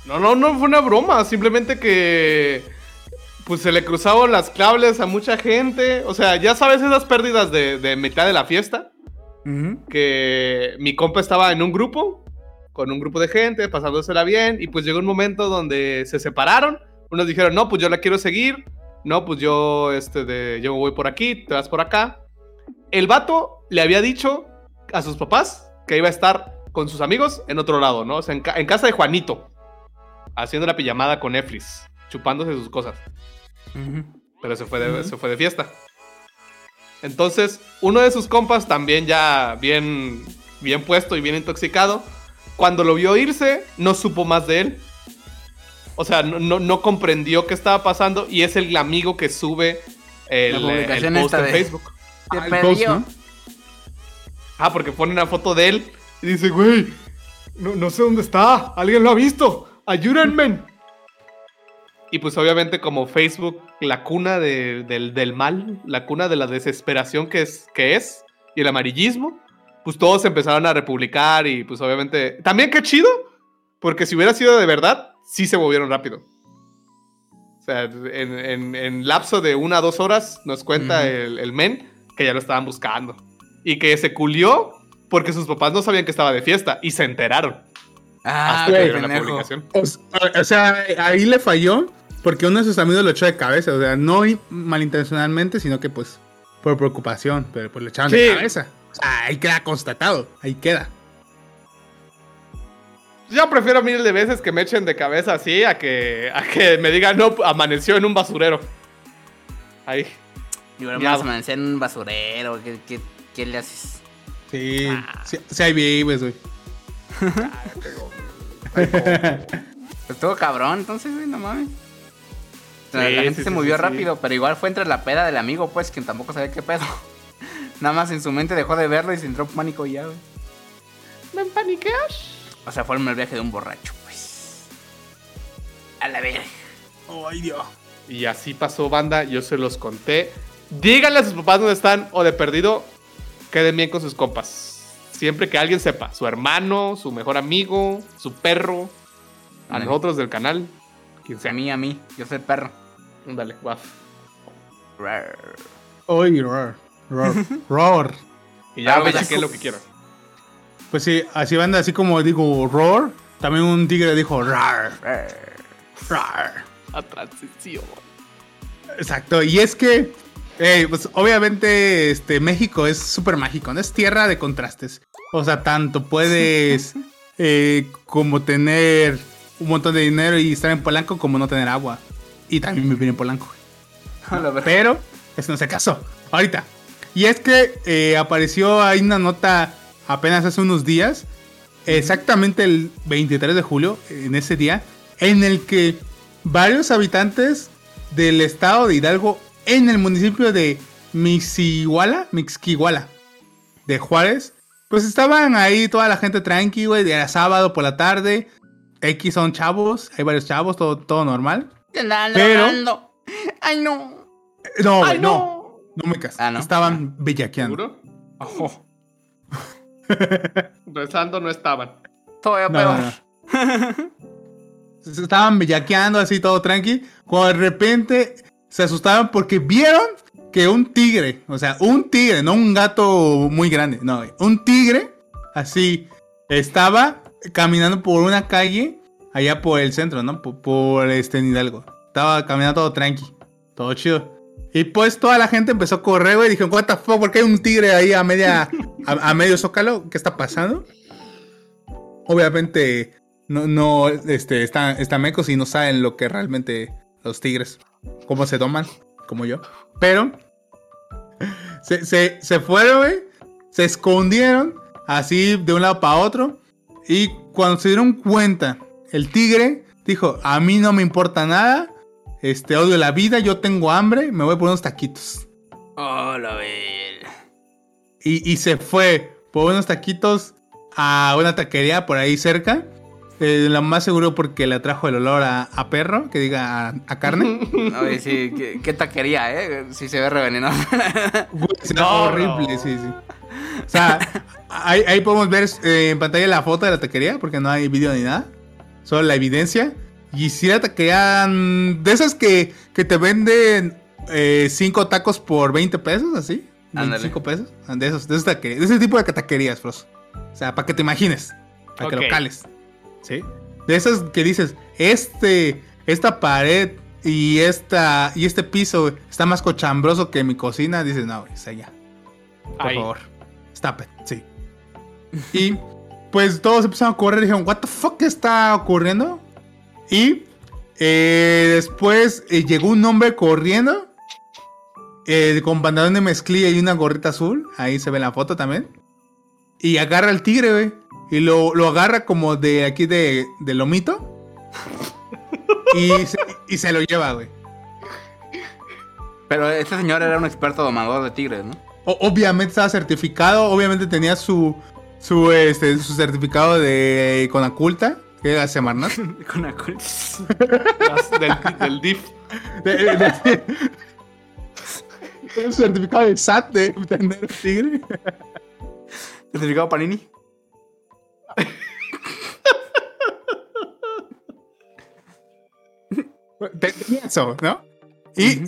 Speaker 5: No, no, no fue una broma. Simplemente que. Pues se le cruzaron las cables a mucha gente. O sea, ya sabes esas pérdidas de, de mitad de la fiesta. Que mi compa estaba en un grupo. Con un grupo de gente, pasándosela bien. Y pues llegó un momento donde se separaron. Unos dijeron, no, pues yo la quiero seguir. No, pues yo, este, de, yo voy por aquí, te vas por acá. El vato le había dicho a sus papás que iba a estar con sus amigos en otro lado, ¿no? O sea, en, ca- en casa de Juanito. Haciendo la pijamada con Efris. Chupándose sus cosas. Pero se fue de, se fue de fiesta. Entonces, uno de sus compas, también ya bien, bien puesto y bien intoxicado, cuando lo vio irse, no supo más de él. O sea, no, no, no comprendió qué estaba pasando y es el amigo que sube el,
Speaker 3: La
Speaker 5: el
Speaker 3: publicación
Speaker 5: post
Speaker 3: esta
Speaker 5: en
Speaker 3: de-
Speaker 5: Facebook.
Speaker 4: Ah, el post. ¿no?
Speaker 5: Ah, porque pone una foto de él y dice, güey, no, no sé dónde está, alguien lo ha visto, ayúdenme. Y pues obviamente como Facebook, la cuna de- del, del mal, la cuna de la desesperación que es, que es, y el amarillismo, pues todos empezaron a republicar y pues obviamente... También qué chido, porque si hubiera sido de verdad, sí se movieron rápido. O sea, en, en- en lapso de una a dos horas nos cuenta el, el men que ya lo estaban buscando. Y que se culió porque sus papás no sabían que estaba de fiesta y se enteraron.
Speaker 3: Ah,
Speaker 5: hasta que publicación.
Speaker 4: O, sea, ahí le falló porque uno de sus amigos lo echó de cabeza. O sea, no malintencionalmente, sino que pues por preocupación. Pero pues lo echaron de
Speaker 5: Sí.
Speaker 4: cabeza. O sea, ahí queda constatado. Ahí queda.
Speaker 5: Yo prefiero mil de veces que me echen de cabeza así a que, a que me digan, no, amaneció en un basurero. Ahí.
Speaker 3: Y bueno, a amanecer en un basurero. ¿Qué, qué, qué le haces?
Speaker 4: Sí, sí, sí hay vives, güey.
Speaker 3: Pues estuvo cabrón, entonces, güey, no mames. O sea,
Speaker 5: Sí,
Speaker 3: la gente
Speaker 5: sí,
Speaker 3: se
Speaker 5: sí,
Speaker 3: movió
Speaker 5: sí,
Speaker 3: rápido, pero igual fue entre la peda del amigo, pues, quien tampoco sabía qué pedo. Nada más en su mente dejó de verlo y se entró en pánico y ya, güey.
Speaker 5: ¿Me empaniqueas?
Speaker 3: O sea, fue el viaje de un borracho, pues. A la verga.
Speaker 4: Ay, Dios.
Speaker 5: Y así pasó, banda. Yo se los conté. Díganle a sus papás dónde están o de perdido, queden bien con sus compas. Siempre que alguien sepa, su hermano, su mejor amigo, su perro, a nosotros del canal, quien
Speaker 3: A
Speaker 5: sea.
Speaker 3: mí, a mí. Yo soy el perro.
Speaker 5: Dale, guaf.
Speaker 3: Rar.
Speaker 4: Ay, roar. Roar. roar.
Speaker 5: Y ya
Speaker 3: Ah,
Speaker 5: ve
Speaker 3: pues,
Speaker 5: que lo que quieran.
Speaker 4: Pues sí, así van así como digo roar. También un tigre dijo rar.
Speaker 3: Rar.
Speaker 4: Rar.
Speaker 5: La transición.
Speaker 4: Exacto, y es que, eh, pues obviamente, este, México es súper mágico, ¿no? Es tierra de contrastes. O sea, tanto puedes eh, como tener un montón de dinero y estar en Polanco como no tener agua. Y también vivir en Polanco. Pero, eso no es el caso. Ahorita. Y es que eh, apareció ahí una nota apenas hace unos días, exactamente el 23 de julio, en ese día, en el que varios habitantes del estado de Hidalgo, en el municipio de Mixiguala, Mixquiguala, de Juárez, pues estaban ahí toda la gente tranqui, güey, era sábado por la tarde. X son chavos, hay varios chavos, todo, todo normal. Pero-.
Speaker 3: Ay, no.
Speaker 4: No,
Speaker 5: ¡Ay,
Speaker 4: güey, no.
Speaker 5: no!
Speaker 4: Me casas.
Speaker 3: Ah, ¿no?
Speaker 4: Estaban bellaqueando.
Speaker 5: ¿Seguro?
Speaker 3: Ojo.
Speaker 5: Rezando no estaban.
Speaker 3: Todavía
Speaker 4: No,
Speaker 3: peor.
Speaker 4: no, Estaban bellaqueando así todo tranqui. Cuando de repente se asustaron porque vieron que un tigre, o sea, un tigre, no un gato muy grande, no, un tigre, así, estaba caminando por una calle allá por el centro, ¿no? Por, este Hidalgo. Estaba caminando todo tranqui, todo chido. Y pues toda la gente empezó a correr, güey. Dijeron, what the fuck, ¿por qué hay un tigre ahí a media, a medio zócalo? ¿Qué está pasando? Obviamente, no, no, este, están, están mecos y no saben lo que realmente los tigres, cómo se toman, como yo. Pero, se, se, se fueron, güey. Se escondieron, así de un lado para otro. Y cuando se dieron cuenta, el tigre dijo, a mí no me importa nada. Este, odio la vida, yo tengo hambre, me voy a poner unos taquitos.
Speaker 3: Oh, ver.
Speaker 4: Y, y se fue por unos taquitos a una taquería por ahí cerca. Eh, lo más seguro porque le trajo el olor a, a perro, que diga a, a carne.
Speaker 3: Oye, sí, qué, qué taquería, ¿eh? Sí se ve revenenoso.
Speaker 5: No,
Speaker 4: horrible,
Speaker 5: no.
Speaker 4: sí, sí. O sea, ahí, ahí podemos ver eh, en pantalla la foto de la taquería, porque no hay vídeo ni nada. Solo la evidencia. Y si la taquería de esas que, que te venden 5 tacos por 20 pesos, así.
Speaker 3: Ándale.
Speaker 4: 25 pesos. De esos, de, esas taquerías- de ese tipo de taquerías, Frost. O sea, para que te imagines. Para
Speaker 5: Ok.
Speaker 4: que lo cales. ¿Sí? De esas que dices, este, esta pared y esta y este piso está más cochambroso que mi cocina. Dices, no, es allá. Por
Speaker 5: Ahí.
Speaker 4: favor. Stop it. Sí. Y pues todos empezaron a correr y dijeron, what the fuck está ocurriendo? Y eh, después eh, llegó un hombre corriendo eh, con pantalón de mezclilla y una gorrita azul. Ahí se ve en la foto también. Y agarra al tigre, güey. Y lo, lo agarra como de aquí de, de lomito. y, se, y se lo lleva, güey.
Speaker 3: Pero este señor era un experto domador de tigres, ¿no?
Speaker 4: O- obviamente estaba certificado, obviamente tenía su su este su certificado de Conaculta, que era Semarnat.
Speaker 3: Con la cul-
Speaker 5: Las del, del DIF.
Speaker 4: De- certificado de SAT de tener tigre.
Speaker 3: ¿Certificado Panini?
Speaker 4: Eso, ¿no? Y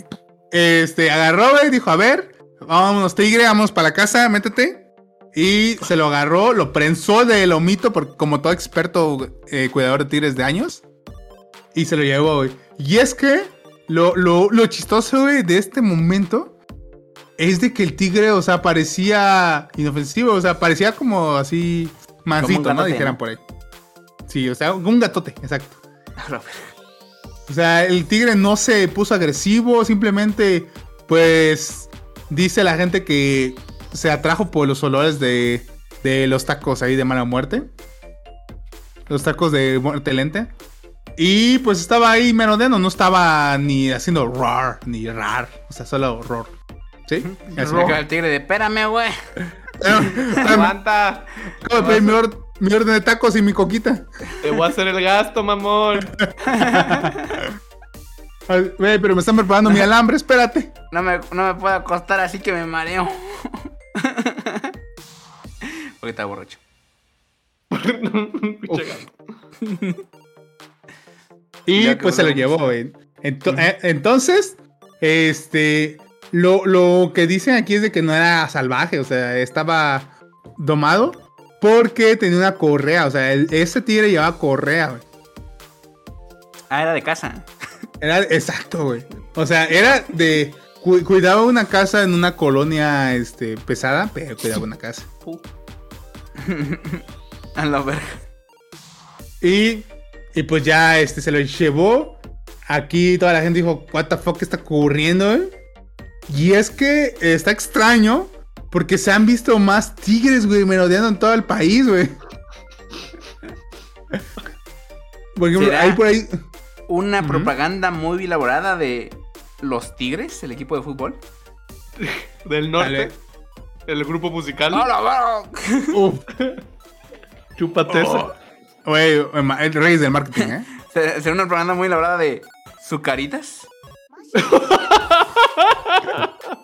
Speaker 4: este agarró, güey, dijo, a ver, vámonos tigre, vamos para la casa, métete. Y se lo agarró, lo prensó de lomito, porque como todo experto eh, cuidador de tigres de años. Y se lo llevó, güey. Y es que lo, lo, lo chistoso, güey, de este momento es de que el tigre, o sea, parecía inofensivo, o sea, parecía como así mansito, ¿no?
Speaker 3: gatote,
Speaker 4: Dijeran
Speaker 3: ¿no?
Speaker 4: por ahí. Sí, o sea, un gatote, exacto. O sea, el tigre no se puso agresivo, simplemente, pues, dice la gente que se atrajo por los olores de, de los tacos ahí de mala muerte. Los tacos de muerte lente. Y pues estaba ahí merodeando, no estaba ni haciendo roar, ni rar. O sea, solo roar. ¿Sí? Así.
Speaker 3: Acá el tigre de, espérame, güey.
Speaker 5: Aguanta.
Speaker 4: De pedir mi, or- mi orden de tacos y mi coquita.
Speaker 5: Te voy a hacer el gasto, mamón.
Speaker 4: Güey, pero me están preparando mi alambre, espérate.
Speaker 3: No me, no me puedo acostar así que me mareo. Porque está borracho.
Speaker 4: Y pues se lo llevó, güey. Ento- eh, entonces, este, lo, lo que dicen aquí es de que no era salvaje, o sea, estaba domado porque tenía una correa, o sea, el- ese tigre llevaba correa, güey.
Speaker 3: Ah, era de casa.
Speaker 4: Era exacto, güey. O sea, era de cu- cuidaba una casa en una colonia, este, pesada, pero cuidaba una casa.
Speaker 3: A la verga.
Speaker 4: Y, y pues ya este se lo llevó. Aquí toda la gente dijo, what the fuck está ocurriendo? eh?" Y es que está extraño porque se han visto más tigres, güey, merodeando en todo el país, güey. Por ejemplo,
Speaker 3: ¿Será?
Speaker 4: hay por ahí...
Speaker 3: Una propaganda muy elaborada de los Tigres, el equipo de fútbol.
Speaker 5: Del norte.
Speaker 4: Dale.
Speaker 5: El grupo musical.
Speaker 3: ¡A la verga!
Speaker 4: Uf,
Speaker 5: Chúpate
Speaker 4: oh, güey, el rey del marketing, ¿eh?
Speaker 3: Se- Será una propaganda muy elaborada de Zucaritas.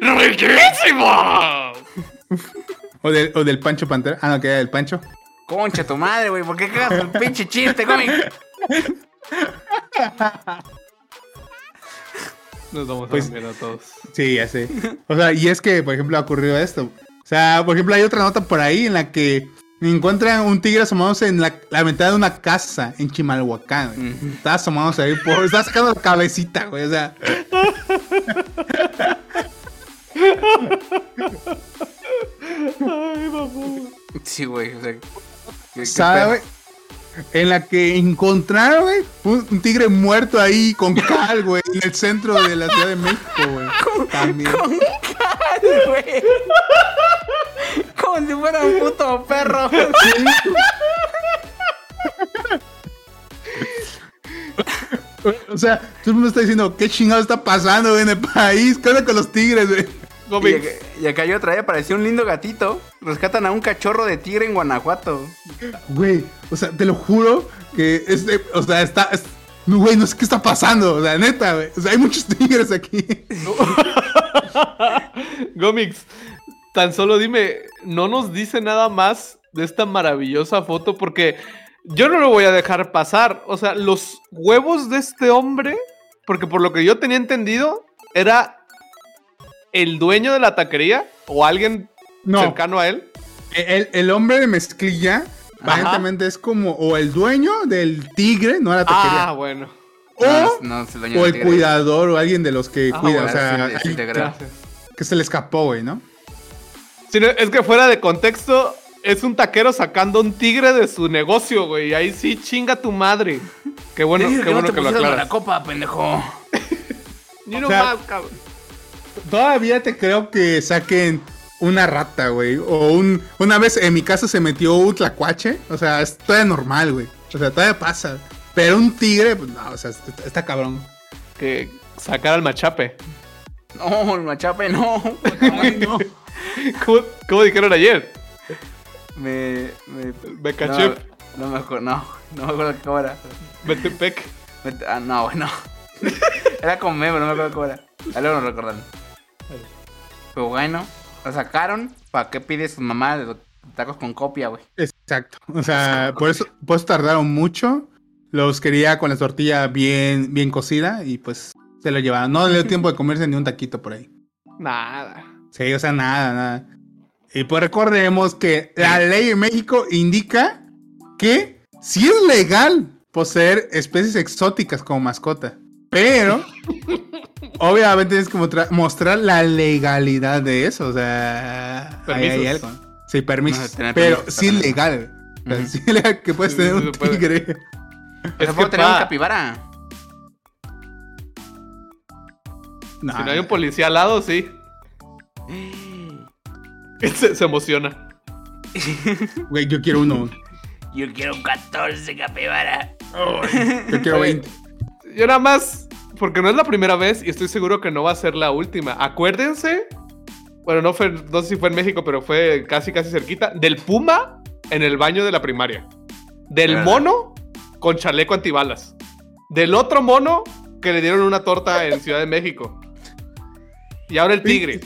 Speaker 5: ¡Riquísimo!
Speaker 4: O del, o del Pancho Pantera. Ah, no, que era del Pancho.
Speaker 3: Concha tu madre, güey. ¿Por qué cagas el pinche chiste, cómic?
Speaker 5: Nos vamos
Speaker 4: Pues-
Speaker 5: a ver a todos.
Speaker 4: Sí, ya sé. O sea, y es que, por ejemplo, ha ocurrido esto. O sea, por ejemplo, hay otra nota por ahí en la que encuentran un tigre asomándose en la, la ventana de una casa en Chimalhuacán. güey.
Speaker 3: Ujú.
Speaker 4: Está asomándose ahí por. Está sacando la cabecita, güey. O sea.
Speaker 5: Ay, mamón.
Speaker 3: Sí, güey. O sea, ¿qué-
Speaker 4: ¿Sabe? En la que encontraron, güey, un, tigre muerto ahí con cal, güey, en el centro de la Ciudad de México, güey. También.
Speaker 3: güey. Como si fuera un puto perro.
Speaker 4: O sea, todo el mundo está diciendo, ¿qué chingado está pasando en el país? ¿Qué onda con los tigres, güey?
Speaker 3: Y
Speaker 5: Gomi,
Speaker 3: acá, y acá hay otra, eh, parecía un lindo gatito. Rescatan a un cachorro de tigre en Guanajuato.
Speaker 4: Güey, o sea, te lo juro que este, o sea, está, es- no, güey, no sé qué está pasando, o sea, neta, güey. O sea, hay muchos tigres aquí.
Speaker 5: Gomix, tan solo dime, no nos dice nada más de esta maravillosa foto porque yo no lo voy a dejar pasar. O sea, los huevos de este hombre, porque por lo que yo tenía entendido, era el dueño de la taquería o alguien
Speaker 4: No,
Speaker 5: cercano a él.
Speaker 4: el, el hombre de mezclilla, aparentemente es como o el dueño del tigre, no la taquería.
Speaker 5: Ah, bueno.
Speaker 4: o,
Speaker 3: No, no, es el dueño
Speaker 4: o el cuidador o alguien de los que
Speaker 5: Ah,
Speaker 4: cuida,
Speaker 5: bueno,
Speaker 4: o sea,
Speaker 3: sí,
Speaker 4: que se le escapó, güey, ¿no?
Speaker 5: Es que fuera de contexto, es un taquero sacando un tigre de su negocio, güey. Y ahí sí chinga tu madre. Qué bueno, qué
Speaker 3: que no
Speaker 5: bueno
Speaker 3: te
Speaker 5: que lo aclaras.
Speaker 3: la copa, pendejo.
Speaker 5: Ni
Speaker 4: O
Speaker 5: no
Speaker 4: sea,
Speaker 5: más, cabrón.
Speaker 4: Todavía te creo que saquen una rata, güey. O un, una vez en mi casa se metió un tlacuache. O sea, es todavía normal, güey. O sea, todavía pasa. Pero un tigre, pues no, o sea, está, está cabrón.
Speaker 5: Que sacar al machape.
Speaker 3: No, el machape no.
Speaker 4: Ay, no.
Speaker 5: ¿Cómo, cómo dijeron ayer?
Speaker 3: Me. Me,
Speaker 5: Me caché.
Speaker 3: No, no me acuerdo, no. No me acuerdo cómo era.
Speaker 5: Metepec.
Speaker 3: Me- Ah, no, bueno. Era con meme, no me acuerdo cómo era. A luego nos recordan. Pero bueno, lo sacaron. ¿Para qué pide su mamá de los tacos con copia, güey?
Speaker 4: Exacto. O sea, por eso, por eso tardaron mucho. Los quería con la tortilla bien, bien cocida y pues se lo llevaron. No le dio tiempo de comerse ni un taquito por ahí.
Speaker 5: Nada.
Speaker 4: Sí, o sea, nada, nada. Y pues recordemos que la ley en México indica que sí es legal poseer especies exóticas como mascota. Pero, obviamente tienes que mostrar, la legalidad de eso. O sea, ahí hay
Speaker 5: Permisos.
Speaker 4: algo. Sí, permisos.
Speaker 3: No,
Speaker 4: pero
Speaker 3: permisos
Speaker 4: sí es legal. O sea,
Speaker 3: Ujú.
Speaker 4: sí es legal que puedes
Speaker 5: Sí,
Speaker 4: tener un
Speaker 5: se puede.
Speaker 4: tigre.
Speaker 3: Pero
Speaker 5: Es
Speaker 3: puedo tener un capibara.
Speaker 5: Si no hay un policía al lado, sí. Se, se emociona.
Speaker 4: güey, yo quiero uno.
Speaker 3: Yo quiero un 14 capibara.
Speaker 4: Yo quiero
Speaker 5: Oye,
Speaker 4: 20.
Speaker 5: Yo nada más, porque no es la primera vez y estoy seguro que no va a ser la última. Acuérdense, bueno, no, fue, no sé si fue en México, pero fue casi, casi cerquita, del puma en el baño de la primaria. Del mono con chaleco antibalas. Del otro mono que le dieron una torta en Ciudad de México. Y ahora el tigre.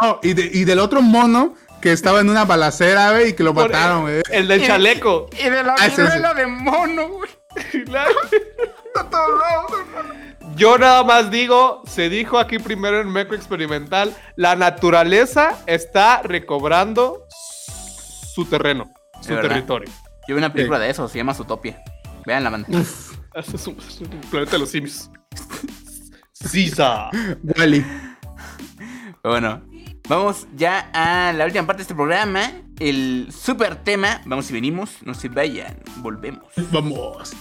Speaker 4: No, y, de- y del otro mono que estaba en una balacera, güey, y que lo
Speaker 5: Por-
Speaker 4: mataron, güey.
Speaker 5: El del chaleco.
Speaker 3: Y de la
Speaker 4: Ah,
Speaker 3: viruela de mono, güey. Está todo raro.
Speaker 5: Yo nada más digo, se dijo aquí primero en Meco Experimental, la naturaleza está recobrando su terreno, su
Speaker 3: verdad.
Speaker 5: territorio.
Speaker 3: Yo vi una película de eso, se llama Zootopia. Vean la banda.
Speaker 5: Este es un, es un planeta de los simios. Sisa.
Speaker 4: Wally.
Speaker 3: Bueno, vamos ya a la última parte de este programa. El super tema. Vamos y venimos. No se vayan. Volvemos.
Speaker 4: Vamos.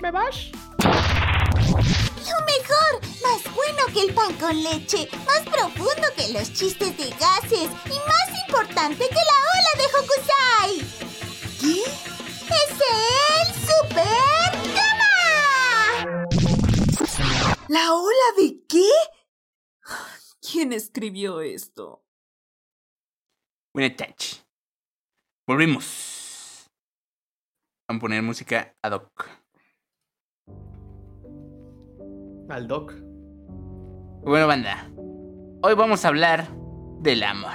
Speaker 5: ¿Me vas?
Speaker 1: Lo mejor, más bueno que el pan con leche, más profundo que los chistes de gases y más importante que la ola de Hokusai. ¿Qué? ¡Es el super tema!
Speaker 2: ¿La ola de qué? ¿Quién escribió esto?
Speaker 3: Buena touch. Volvimos. Vamos a poner música ad hoc.
Speaker 5: Al doc.
Speaker 3: Bueno, banda. Hoy vamos a hablar del amor.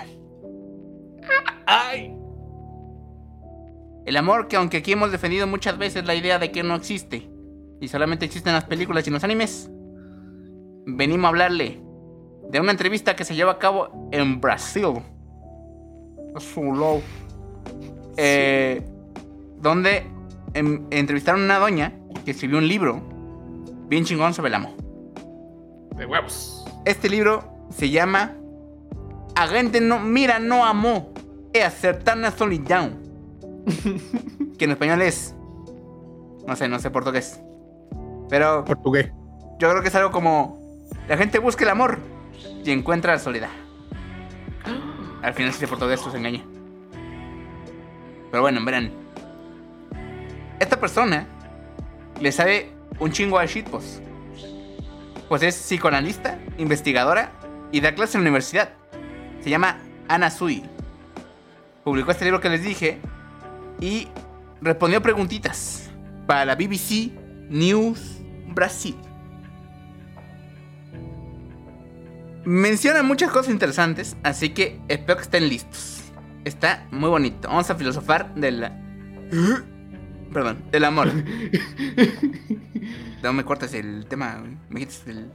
Speaker 5: ¡Ay!
Speaker 3: El amor que aunque aquí hemos defendido muchas veces la idea de que no existe y solamente existen las películas y los animes, venimos a hablarle de una entrevista que se lleva a cabo en Brasil. Azulou. Eh, donde em- entrevistaron a una doña que escribió un libro bien chingón sobre el amor.
Speaker 5: De huevos.
Speaker 3: Este libro se llama A gente no mira no amó e acertar na solidão. que en español es no sé, no sé portugués. Pero
Speaker 4: Portugués.
Speaker 3: yo creo que es algo como la gente busca el amor y encuentra la soledad. Al final si de portugués pues engaña. Pero bueno, verán. Esta persona le sabe un chingo a shitpost. Pues es psicoanalista, investigadora y da clases en la universidad. Se llama Ana Sui. Publicó este libro que les dije y respondió preguntitas para la BBC News Brasil. Menciona muchas cosas interesantes, así que espero que estén listos. Está muy bonito. Vamos a filosofar del... Perdón, del amor. No me cortes el tema, me quitas el...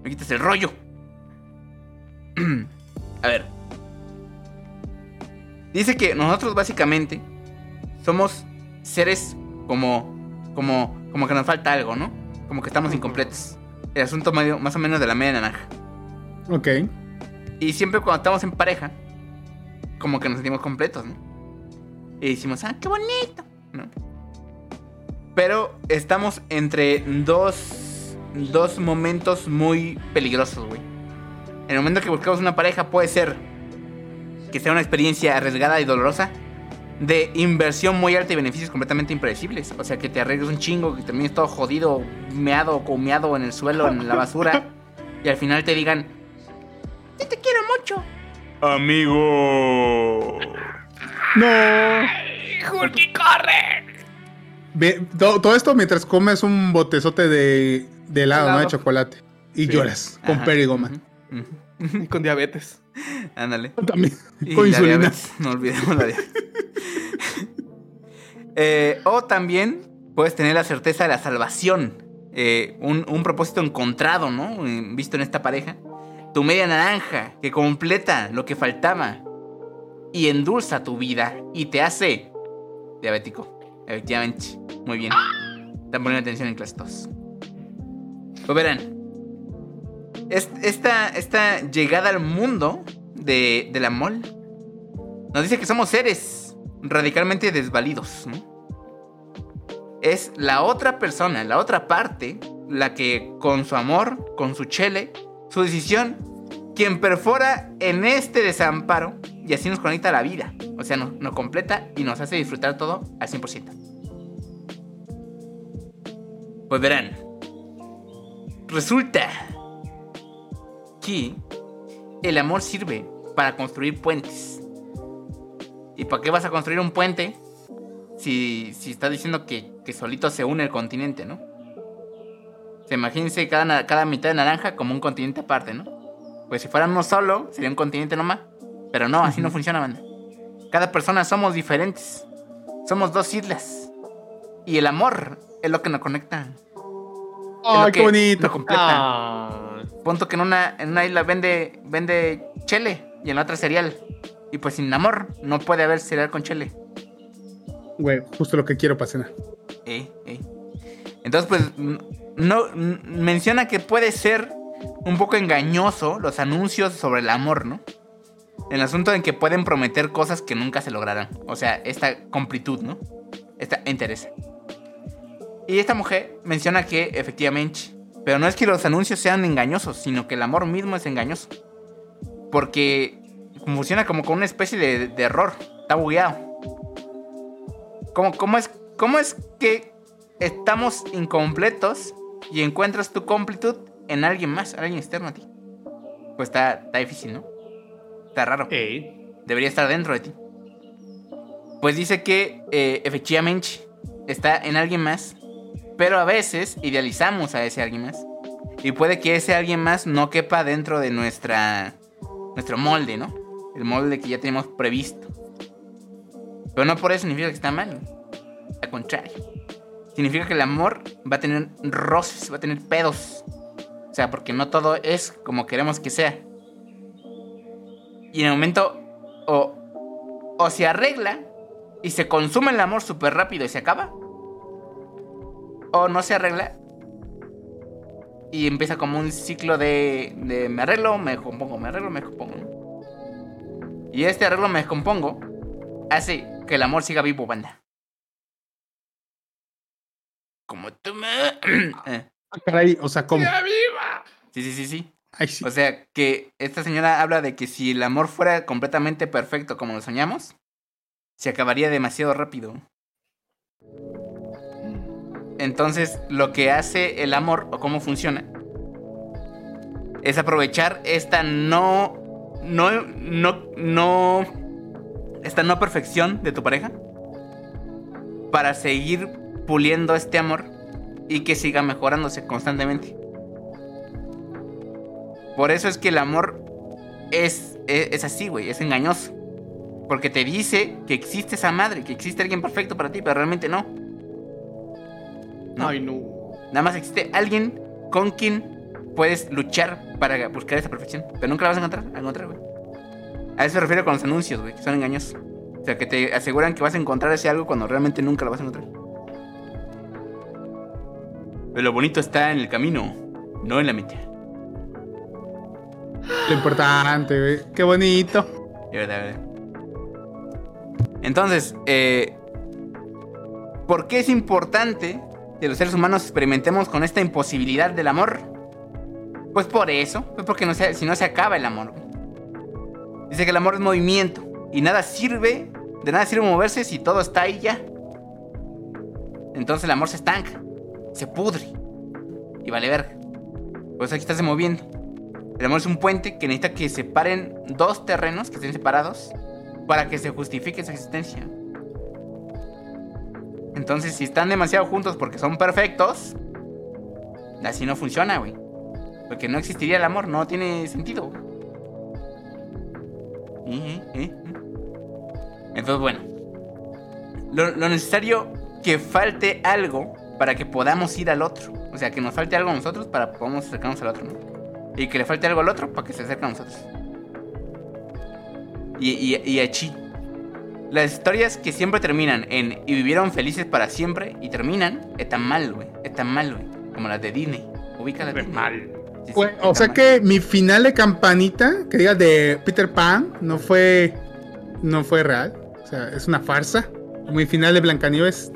Speaker 3: Me quitas el rollo. A ver. Dice que nosotros básicamente somos seres como... Como... Como que nos falta algo, ¿no? Como que estamos incompletos. El asunto medio- más o menos de la media naranja.
Speaker 4: Ok.
Speaker 3: Y siempre cuando estamos en pareja, como que nos sentimos completos, ¿no? Y decimos, ah, qué bonito, ¿no? Pero estamos entre dos, dos momentos muy peligrosos, güey. En el momento que buscamos una pareja puede ser que sea una experiencia arriesgada y dolorosa, de inversión muy alta y beneficios completamente impredecibles. O sea, que te arriesgues un chingo, que termines todo jodido, meado, comeado en el suelo, en la basura, y al final te digan, yo te quiero mucho. Amigo.
Speaker 4: No. Ve, todo esto mientras comes un botezote de, de helado, ¿no? De chocolate. Y
Speaker 5: Sí.
Speaker 4: lloras con
Speaker 3: Ajá.
Speaker 4: perigoma.
Speaker 3: Ujú.
Speaker 5: Con diabetes.
Speaker 3: Ándale.
Speaker 4: También.
Speaker 3: Y
Speaker 4: con
Speaker 3: la
Speaker 4: insulina.
Speaker 3: diabetes, No olvidemos la diabetes. Eh, o también puedes tener la certeza de la salvación. Eh, un, un propósito encontrado, ¿no? Eh, Visto en esta pareja. Tu media naranja que completa lo que faltaba. Y endulza tu vida. Y te hace diabético. Efectivamente. Muy bien. Están poniendo atención en clase 2. Pues verán. Es- Esta, esta llegada al mundo de, del amor nos dice que somos seres radicalmente desvalidos. Es la otra persona, la otra parte, la que con su amor, con su chele, su decisión, quien perfora en este desamparo y así nos conecta la vida. O sea, nos, completa y nos hace disfrutar todo al 100%. Pues verán. Resulta que el amor sirve para construir puentes. ¿Y para qué vas a construir un puente si, si estás diciendo que, que solito se une el continente, no? O sea, imagínense cada, cada mitad de naranja como un continente aparte, ¿no? Pues si fuera uno solo, sería un continente nomás. Pero no, así no funciona, banda. Cada persona somos diferentes. Somos dos islas. Y el amor es lo que nos conecta.
Speaker 4: Ay, qué
Speaker 3: que
Speaker 4: bonito.
Speaker 3: Completa.
Speaker 5: Ah.
Speaker 3: Punto que en una, en una isla vende, vende chele y en la otra cereal. Y pues sin amor no puede haber cereal con chele.
Speaker 4: Güey, justo lo que quiero para cenar.
Speaker 3: Eh, eh. Entonces, pues, no menciona que puede ser un poco engañoso los anuncios sobre el amor, ¿no? El asunto en que pueden prometer cosas que nunca se lograrán. O sea, esta completud, ¿no? Esta interés. Y esta mujer menciona que efectivamente, pero no es que los anuncios sean engañosos, sino que el amor mismo es engañoso. Porque funciona como con una especie de, de error. Está bugueado. ¿Cómo, cómo, es, ¿Cómo es que estamos incompletos y encuentras tu completud en alguien más, alguien externo a ti? Pues está, está difícil, ¿no? Está raro.
Speaker 5: Ey.
Speaker 3: Debería estar dentro de ti. Pues dice que eh, efectivamente está en alguien más, pero a veces idealizamos a ese alguien más. Y puede que ese alguien más no quepa dentro de nuestra nuestro molde, ¿no? El molde que ya tenemos previsto. Pero no por eso significa que está mal. Al contrario. Significa que el amor va a tener roces, va a tener pedos. sea, porque no todo es como queremos que sea. Y en el momento o, o se arregla y se consume el amor súper rápido y se acaba. O no se arregla y empieza como un ciclo de, de me arreglo, me descompongo, me arreglo, me descompongo. ¿no? Y este arreglo, me descompongo, hace que el amor siga vivo, banda. Como tú me... Eh,
Speaker 4: Ah, Caray, o sea, ¿cómo?
Speaker 3: sí, sí, sí, sí. O sea, que esta señora habla de que si el amor fuera completamente perfecto como lo soñamos, se acabaría demasiado rápido. Entonces, lo que hace el amor, o cómo funciona, es aprovechar esta no. No. No. No. Esta no perfección de tu pareja. Para seguir puliendo este amor y que siga mejorándose constantemente. Por eso es que el amor es, es, es así, güey, es engañoso. Porque te dice que existe esa madre, que existe alguien perfecto para ti, pero realmente no. No.
Speaker 5: Ay, no.
Speaker 3: Nada más existe alguien con quien puedes luchar para buscar esa perfección. Pero nunca la vas a encontrar, a encontrar, güey. A eso se refiere con los anuncios, güey, que son engañosos. O sea, que te aseguran que vas a encontrar ese algo cuando realmente nunca lo vas a encontrar. Pero lo bonito está en el camino, no en la mente.
Speaker 4: Lo importante, güey. Qué bonito.
Speaker 3: Entonces, eh, ¿por qué es importante que los seres humanos experimentemos con esta imposibilidad del amor? Pues por eso, pues porque si no se acaba el amor. Dice que el amor es movimiento y nada sirve, de nada sirve moverse si todo está ahí ya. Entonces el amor se estanca, se pudre y vale verga. Por eso aquí está se moviendo. El amor es un puente que necesita que separen dos terrenos que estén separados para que se justifique su existencia. Entonces, si están demasiado juntos porque son perfectos, así no funciona, güey. Porque no existiría el amor, no tiene sentido. Entonces, bueno. Lo, lo necesario que falte algo para que podamos ir al otro. O sea, que nos falte algo a nosotros para que podamos acercarnos al otro, ¿no? Y que le falte algo al otro para que se acerque a nosotros. Y, y, y así. Las historias que siempre terminan en y vivieron felices para siempre y terminan, están mal, güey. Están mal, güey. Como las de Disney. Ubica las de Disney.
Speaker 5: Mal.
Speaker 3: Sí, sí,
Speaker 4: Güey, o sea
Speaker 3: mal.
Speaker 4: que mi final de campanita, que diga de Peter Pan, no fue. No fue real. O sea, es una farsa. Mi final de Blancanieves.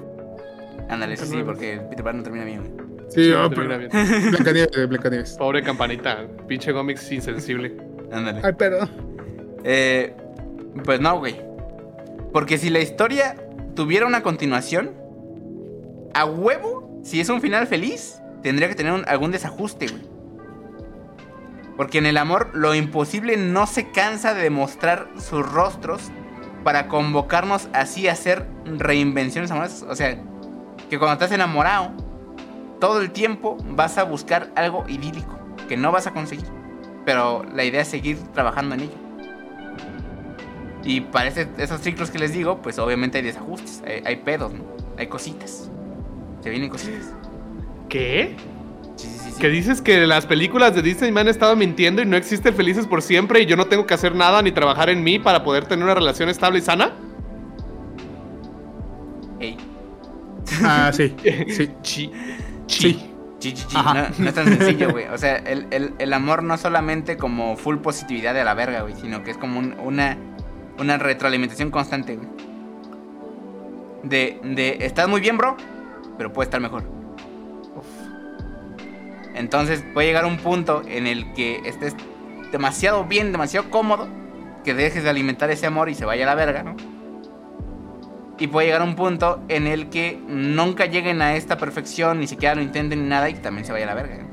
Speaker 3: Ándale, sí, sí, porque Peter Pan no termina bien, güey.
Speaker 4: Sí, oh, pero-
Speaker 5: bien.
Speaker 4: Blancanieves, Blancanieves.
Speaker 5: Pobre campanita. Pinche cómics insensible.
Speaker 3: Ándale.
Speaker 4: Ay, perdón.
Speaker 3: Eh, pues no, güey. Porque si la historia tuviera una continuación, a huevo, si es un final feliz, tendría que tener un- algún desajuste, güey. Porque en el amor, lo imposible no se cansa de demostrar sus rostros para convocarnos así a hacer reinvenciones amorosas. O sea, que cuando estás enamorado, todo el tiempo vas a buscar algo idílico que no vas a conseguir. Pero la idea es seguir trabajando en ello. Y para ese- esos ciclos que les digo, pues obviamente hay desajustes, hay, hay pedos, ¿no? Hay cositas. Se vienen cositas.
Speaker 5: ¿Qué?
Speaker 3: Sí, sí, sí. sí.
Speaker 5: ¿Que dices que las películas de Disney me han estado mintiendo y no existen felices por siempre y yo no tengo que hacer nada ni trabajar en mí para poder tener una relación estable y sana?
Speaker 3: Ey.
Speaker 4: Ah, sí. Sí.
Speaker 5: Chi.
Speaker 4: Sí.
Speaker 3: Chi, chi, chi.
Speaker 4: Ajá.
Speaker 3: No, no es tan sencillo, güey. O sea, el, el- el amor no solamente como full positividad de la verga, güey, sino que es como un- una, una retroalimentación constante, güey. De, de, estás muy bien, bro, pero puede estar mejor. Entonces puede llegar un punto en el que estés demasiado bien, demasiado cómodo, que dejes de alimentar ese amor y se vaya a la verga, ¿no? Y puede llegar un punto en el que nunca lleguen a esta perfección, ni siquiera lo intenten ni nada y también se vaya a la verga.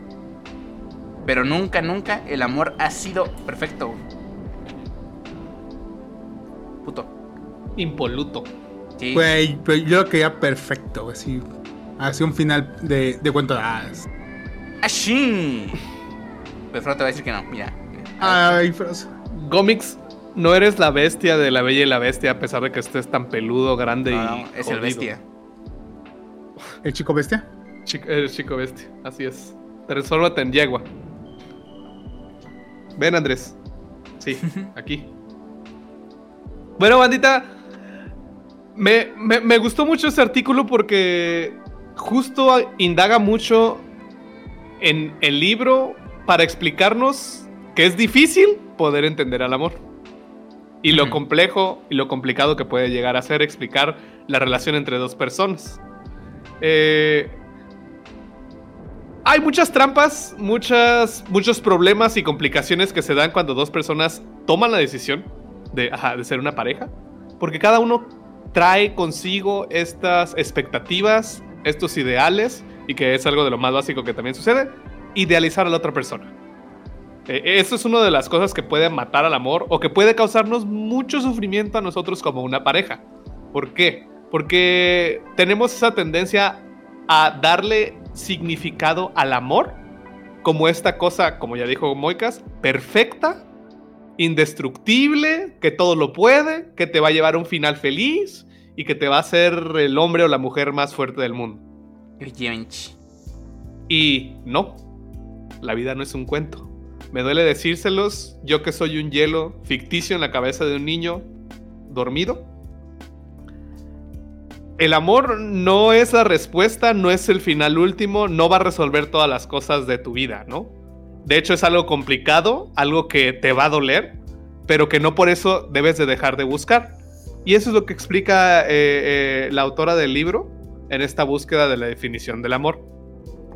Speaker 3: Pero nunca, nunca el amor ha sido perfecto. güey. Puto.
Speaker 5: Impoluto.
Speaker 3: Sí.
Speaker 4: Güey, pero yo lo quería perfecto, güey, así. Así un final de, de cuento de hadas.
Speaker 3: ¡Así! Pues Frodo te va a decir que no, mira. mira.
Speaker 4: Ay, pero.
Speaker 5: Gomix, no eres la bestia de la bella y la bestia a pesar de que estés tan peludo, grande
Speaker 3: No,
Speaker 5: y.
Speaker 3: no, es el bestia.
Speaker 4: ¿El chico bestia?
Speaker 5: Chico- eres chico bestia, así es. Transfórmate en yegua. Ven, Andrés. Sí, aquí. Bueno, bandita, me, me- me gustó mucho este artículo porque justo indaga mucho en el libro para explicarnos que es difícil poder entender al amor. Y lo complejo y lo complicado que puede llegar a ser explicar la relación entre dos personas. Eh, hay muchas trampas, muchas, muchos problemas y complicaciones que se dan cuando dos personas toman la decisión de, ajá, de ser una pareja. Porque cada uno trae consigo estas expectativas, estos ideales, y que es algo de lo más básico que también sucede, idealizar a la otra persona. Eh, eso es una de las cosas que puede matar al amor o que puede causarnos mucho sufrimiento a nosotros como una pareja. ¿Por qué? Porque tenemos esa tendencia a darle significado al amor como esta cosa, como ya dijo Moicas, perfecta, indestructible, que todo lo puede, que te va a llevar a un final feliz y que te va a hacer el hombre o la mujer más fuerte del mundo. Y no, la vida no es un cuento. Me duele decírselos, yo que soy un hielo ficticio en la cabeza de un niño dormido. El amor no es la respuesta, no es el final último, no va a resolver todas las cosas de tu vida, ¿no? De hecho es algo complicado, algo que te va a doler, pero que no por eso debes de dejar de buscar. Y eso es lo que explica eh, eh, la autora del libro en esta búsqueda de la definición del amor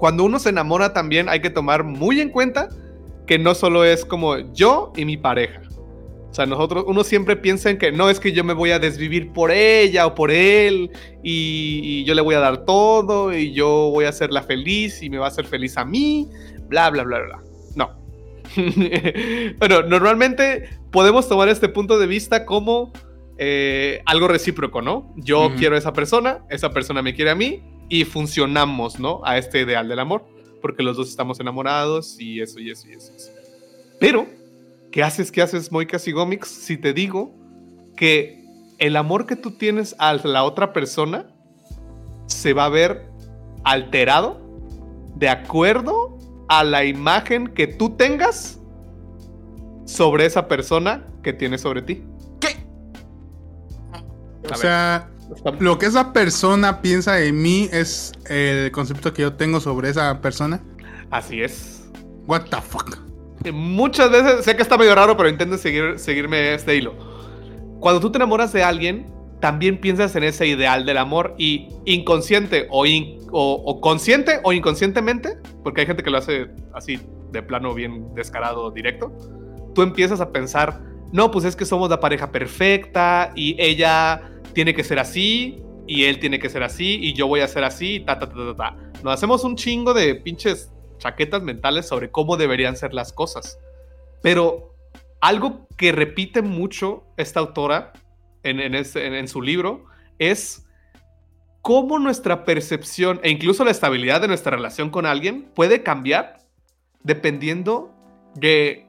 Speaker 5: cuando uno se enamora también hay que tomar muy en cuenta que no solo es como yo y mi pareja. O sea, nosotros, uno siempre piensa en que no es que yo me voy a desvivir por ella o por él y, y yo le voy a dar todo y yo voy a hacerla feliz y me va a hacer feliz a mí, bla, bla, bla, bla. No. bueno, normalmente podemos tomar este punto de vista como eh, algo recíproco, ¿no? Yo quiero a esa persona, esa persona me quiere a mí y funcionamos, ¿no? A este ideal del amor, porque los dos estamos enamorados y eso y eso y eso. y eso. Pero, ¿qué haces, qué haces, Moicas y Gómix, si te digo que el amor que tú tienes a la otra persona se va a ver alterado de acuerdo a la imagen que tú tengas sobre esa persona que tiene sobre ti?
Speaker 3: ¿Qué?
Speaker 4: O
Speaker 5: ver.
Speaker 4: sea, lo que esa persona piensa de mí es el concepto que yo tengo sobre esa persona.
Speaker 5: Así es.
Speaker 4: What the fuck.
Speaker 5: Muchas veces, sé que está medio raro, pero intenten seguir, seguirme este hilo. Cuando tú te enamoras de alguien, también piensas en ese ideal del amor y inconsciente o, in- o, o consciente o inconscientemente, porque hay gente que lo hace así de plano bien descarado, directo, tú empiezas a pensar, no, pues es que somos la pareja perfecta y ella tiene que ser así y él tiene que ser así y yo voy a ser así, ta, ta, ta, ta, ta. Nos hacemos un chingo de pinches chaquetas mentales sobre cómo deberían ser las cosas. Pero algo que repite mucho esta autora en, en este- en- en su libro es cómo nuestra percepción e incluso la estabilidad de nuestra relación con alguien puede cambiar dependiendo de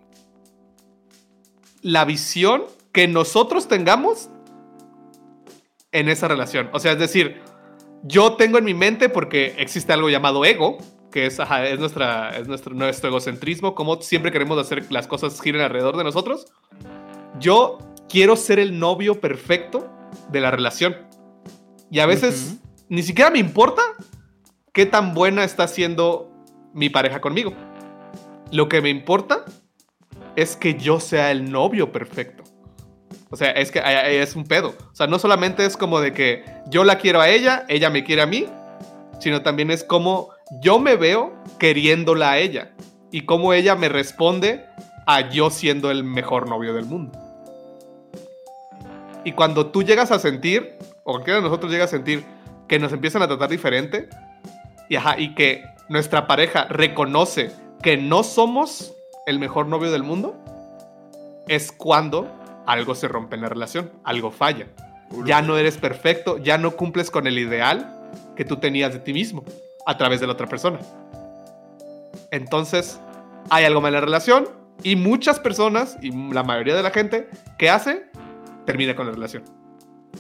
Speaker 5: la visión que nosotros tengamos en esa relación. O sea, es decir, yo tengo en mi mente, porque existe algo llamado ego, que es, ajá, es, nuestra, es nuestro, nuestro egocentrismo, como siempre queremos hacer que las cosas giren alrededor de nosotros. Yo quiero ser el novio perfecto de la relación. Y a veces ni siquiera me importa qué tan buena está siendo mi pareja conmigo. Lo que me importa es que yo sea el novio perfecto. O sea, es que es un pedo. O sea, no solamente es como de que yo la quiero a ella, ella me quiere a mí, sino también es como yo me veo queriéndola a ella y cómo ella me responde a yo siendo el mejor novio del mundo. Y cuando tú llegas a sentir, o cualquiera de nosotros llega a sentir que nos empiezan a tratar diferente y, ajá, y que nuestra pareja reconoce que no somos el mejor novio del mundo, es cuando algo se rompe en la relación, algo falla. Ya no eres perfecto, ya no cumples con el ideal que tú tenías de ti mismo a través de la otra persona. Entonces, hay algo mal en la relación y muchas personas, y la mayoría de la gente, ¿qué hace? Termina con la relación.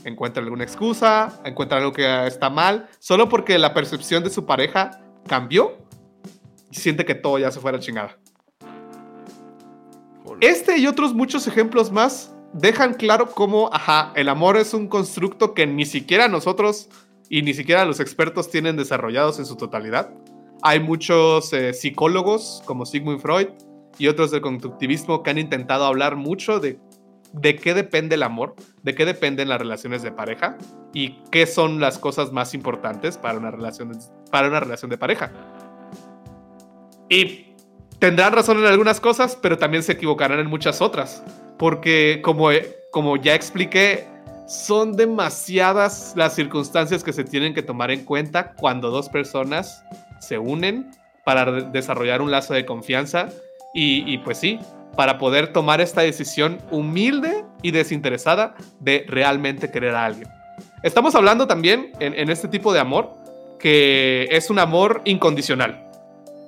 Speaker 5: Encuentra alguna excusa, encuentra algo que está mal, solo porque la percepción de su pareja cambió y siente que todo ya se fue a la chingada. Este y otros muchos ejemplos más dejan claro cómo, ajá, el amor es un constructo que ni siquiera nosotros y ni siquiera los expertos tienen desarrollados en su totalidad. Hay muchos eh, psicólogos como Sigmund Freud y otros del conductivismo que han intentado hablar mucho de de qué depende el amor, de qué dependen las relaciones de pareja y qué son las cosas más importantes para una relación para una relación de pareja. Y tendrán razón en algunas cosas, pero también se equivocarán en muchas otras, porque como, como ya expliqué, son demasiadas las circunstancias que se tienen que tomar en cuenta cuando dos personas se unen para desarrollar un lazo de confianza y, pues sí, para poder tomar esta decisión humilde y desinteresada de realmente querer a alguien. Estamos hablando también en, este tipo de amor que es un amor incondicional.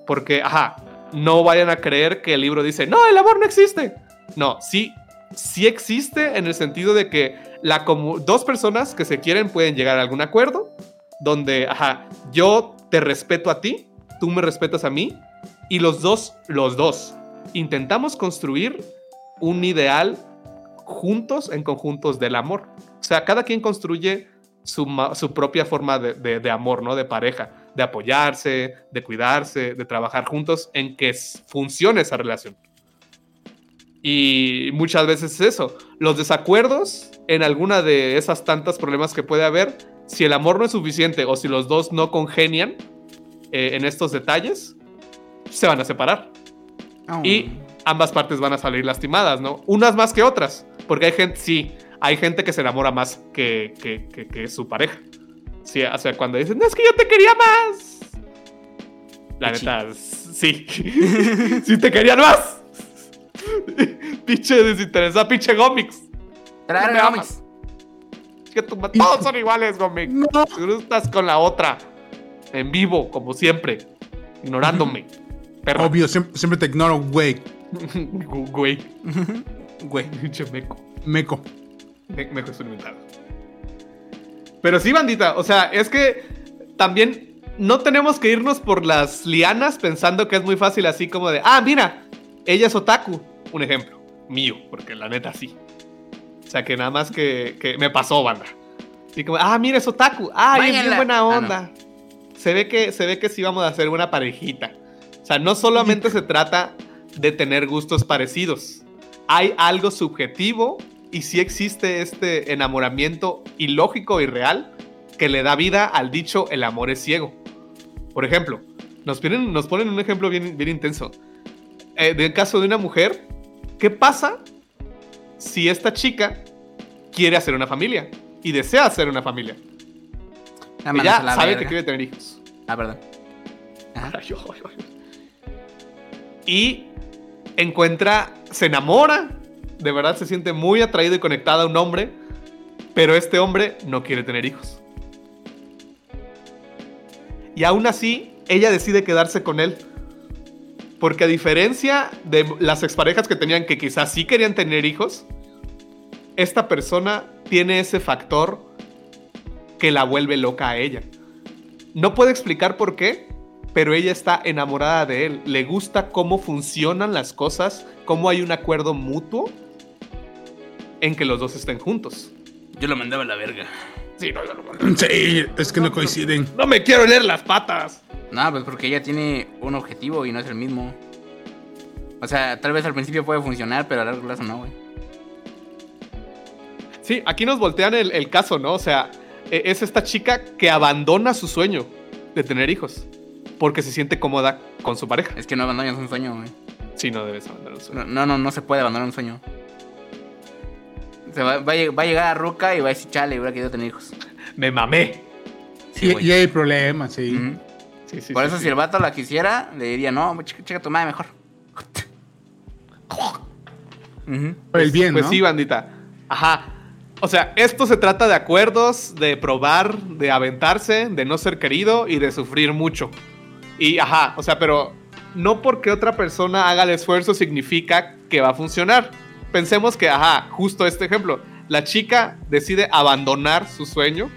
Speaker 5: Porque, ajá, no vayan a creer que el libro dice, no, el amor no existe. No, sí, sí existe en el sentido de que la dos personas que se quieren pueden llegar a algún acuerdo donde, ajá, yo te respeto a ti, tú me respetas a mí y los dos, los dos, intentamos construir un ideal juntos, en conjuntos del amor. O sea, cada quien construye su, propia forma de, amor, ¿no? De pareja, de apoyarse, de cuidarse, de trabajar juntos en que funcione esa relación. Y muchas veces es eso. Los desacuerdos en alguna de esas tantas problemas que puede haber, si el amor no es suficiente o si los dos no congenian eh, en estos detalles, se van a separar. Y ambas partes van a salir lastimadas, ¿no? Unas más que otras. Porque hay gente, sí, hay gente que se enamora más que, que, su pareja. Sí, o sea, cuando dicen, no, es que yo te quería más. La neta, sí. sí te querían más. pinche desinteresado, pinche Gomix.
Speaker 3: Trae Gomix.
Speaker 5: Que todos son iguales, Gomix. No. Tú estás con la otra. En vivo, como siempre. Ignorándome.
Speaker 4: Obvio, siempre, te ignoro, güey.
Speaker 5: güey.
Speaker 3: Güey.
Speaker 5: meco.
Speaker 4: Meco.
Speaker 5: meco es un Pero sí, bandita, o sea, es que también no tenemos que irnos por las lianas pensando que es muy fácil así como de, ah, mira, ella es otaku. Un ejemplo mío, porque la neta sí. O sea, que nada más que, que me pasó, banda. Así como, ah, mira, es otaku. Ah, es bien buena ah, onda. se, ve que, se ve que sí vamos a hacer una parejita. O sea, no solamente se trata de tener gustos parecidos. Hay algo subjetivo y sí existe este enamoramiento ilógico y real que le da vida al dicho el amor es ciego. Por ejemplo, nos, nos ponen un ejemplo bien, bien intenso. Eh, del caso de una mujer, ¿qué pasa si esta chica quiere hacer una familia y desea hacer una familia? Ella sabe que quiere tener hijos.
Speaker 3: Ah, verdad
Speaker 5: y encuentra, se enamora, de verdad se siente muy atraído y conectada a un hombre, pero este hombre no quiere tener hijos. Y aún así, ella decide quedarse con él. Porque a diferencia de las exparejas que tenían que quizás sí querían tener hijos, esta persona tiene ese factor que la vuelve loca a ella. No puede explicar por qué, pero ella está enamorada de él. Le gusta cómo funcionan las cosas, cómo hay un acuerdo mutuo en que los dos estén juntos.
Speaker 3: Yo lo mandaba a la verga.
Speaker 5: Sí, no, yo lo mandaba.
Speaker 4: Sí, es que no coinciden.
Speaker 5: No me quiero leer las patas.
Speaker 3: No, pues porque ella tiene un objetivo y no es el mismo. O sea, tal vez al principio puede funcionar, pero a largo plazo no, güey.
Speaker 5: Sí, aquí nos voltean el, el caso, ¿no? O sea, e, es esta chica que abandona su sueño de tener hijos porque se siente cómoda con su pareja.
Speaker 3: Es que no abandonas un sueño, güey.
Speaker 5: Sí, no debes abandonar un sueño.
Speaker 3: No, no, no, se puede abandonar un sueño. Se va, va, a llegar a Ruca y va a decir, chale, hubiera querido tener hijos.
Speaker 5: Me mamé.
Speaker 4: Sí, y, hay problemas, sí.
Speaker 3: sí, sí Por eso, si el vato la quisiera, le diría, no, chica, tu madre mejor.
Speaker 4: Por el bien,
Speaker 5: Pues sí, bandita. Ajá. O sea, esto se trata de acuerdos, de probar, de aventarse, de no ser querido y de sufrir mucho. Y ajá, o sea, pero no porque otra persona haga el esfuerzo significa que va a funcionar. Pensemos que, ajá, justo este ejemplo, la chica decide abandonar su sueño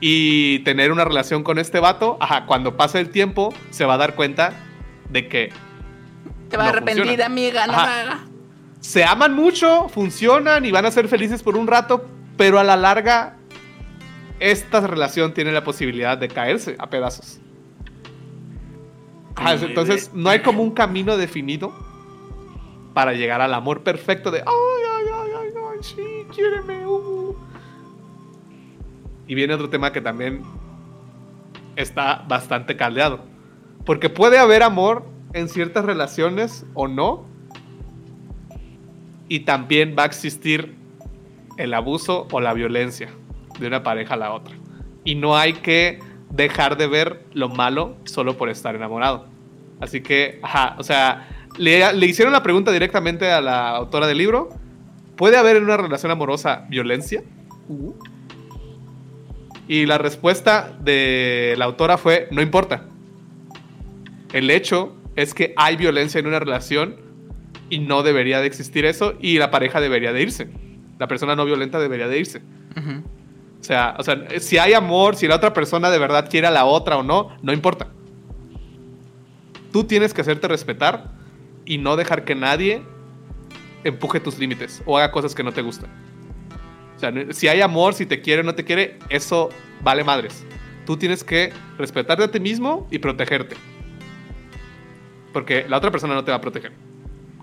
Speaker 5: y tener una relación con este vato, ajá, cuando pase el tiempo se va a dar cuenta de que
Speaker 3: Te vas a
Speaker 5: no
Speaker 3: arrepentir,
Speaker 5: funciona.
Speaker 3: amiga, no.
Speaker 5: Se aman mucho, funcionan y van a ser felices por un rato, pero a la larga esta relación tiene la posibilidad de caerse a pedazos. Ajá, entonces no hay como un camino definido para llegar al amor perfecto de ay, ay, ay, ay, ay, sí, quiéreme. uh". Y viene otro tema que también está bastante caldeado. Porque puede haber amor en ciertas relaciones o no. Y también va a existir el abuso o la violencia de una pareja a la otra. Y no hay que dejar de ver lo malo solo por estar enamorado. Así que, ajá, o sea, le, le hicieron la pregunta directamente a la autora del libro. ¿Puede haber en una relación amorosa violencia? Y la respuesta de la autora fue, no importa. El hecho es que hay violencia en una relación y no debería de existir eso y la pareja debería de irse. La persona no violenta debería de irse. O sea, o sea, si hay amor, si la otra persona de verdad quiere a la otra o no, no importa. Tú tienes que hacerte respetar y no dejar que nadie empuje tus límites o haga cosas que no te gustan. O sea, si hay amor, si te quiere o no te quiere, eso vale madres. Tú tienes que respetarte a ti mismo y protegerte. Porque la otra persona no te va a proteger.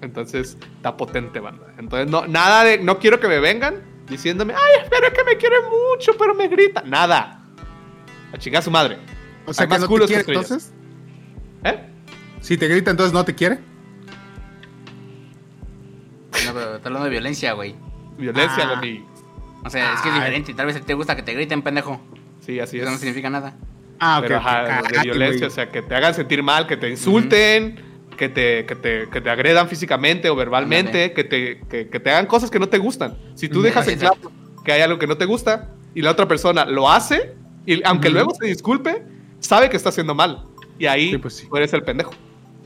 Speaker 5: Entonces, está potente, banda. Entonces, no, nada de. No quiero que me vengan diciéndome, ay, pero es que me quiere mucho, pero me grita. Nada. A chingar a su madre.
Speaker 4: O sea,
Speaker 5: Hay
Speaker 4: que
Speaker 5: más
Speaker 4: no te quiere entonces.
Speaker 5: ¿Eh?
Speaker 4: Si te grita, entonces no te quiere.
Speaker 3: No, pero está hablando de violencia, güey.
Speaker 5: Violencia,
Speaker 4: Ah.
Speaker 3: O sea, es que es diferente. Tal vez te gusta que te griten, pendejo.
Speaker 5: Sí, así
Speaker 3: Eso no
Speaker 5: es.
Speaker 3: significa nada.
Speaker 4: Ah, ok.
Speaker 5: Pero
Speaker 4: ok.
Speaker 5: ajá, de violencia, o sea, que te hagan sentir mal, que te insulten, que, te, que, te, que te agredan físicamente o verbalmente, que te, que, que te hagan cosas que no te gustan. Si tú dejas en claro que hay algo que no te gusta y la otra persona lo hace, y aunque luego se disculpe, sabe que está haciendo mal. Y ahí
Speaker 4: Sí, pues sí.
Speaker 5: tú eres el pendejo.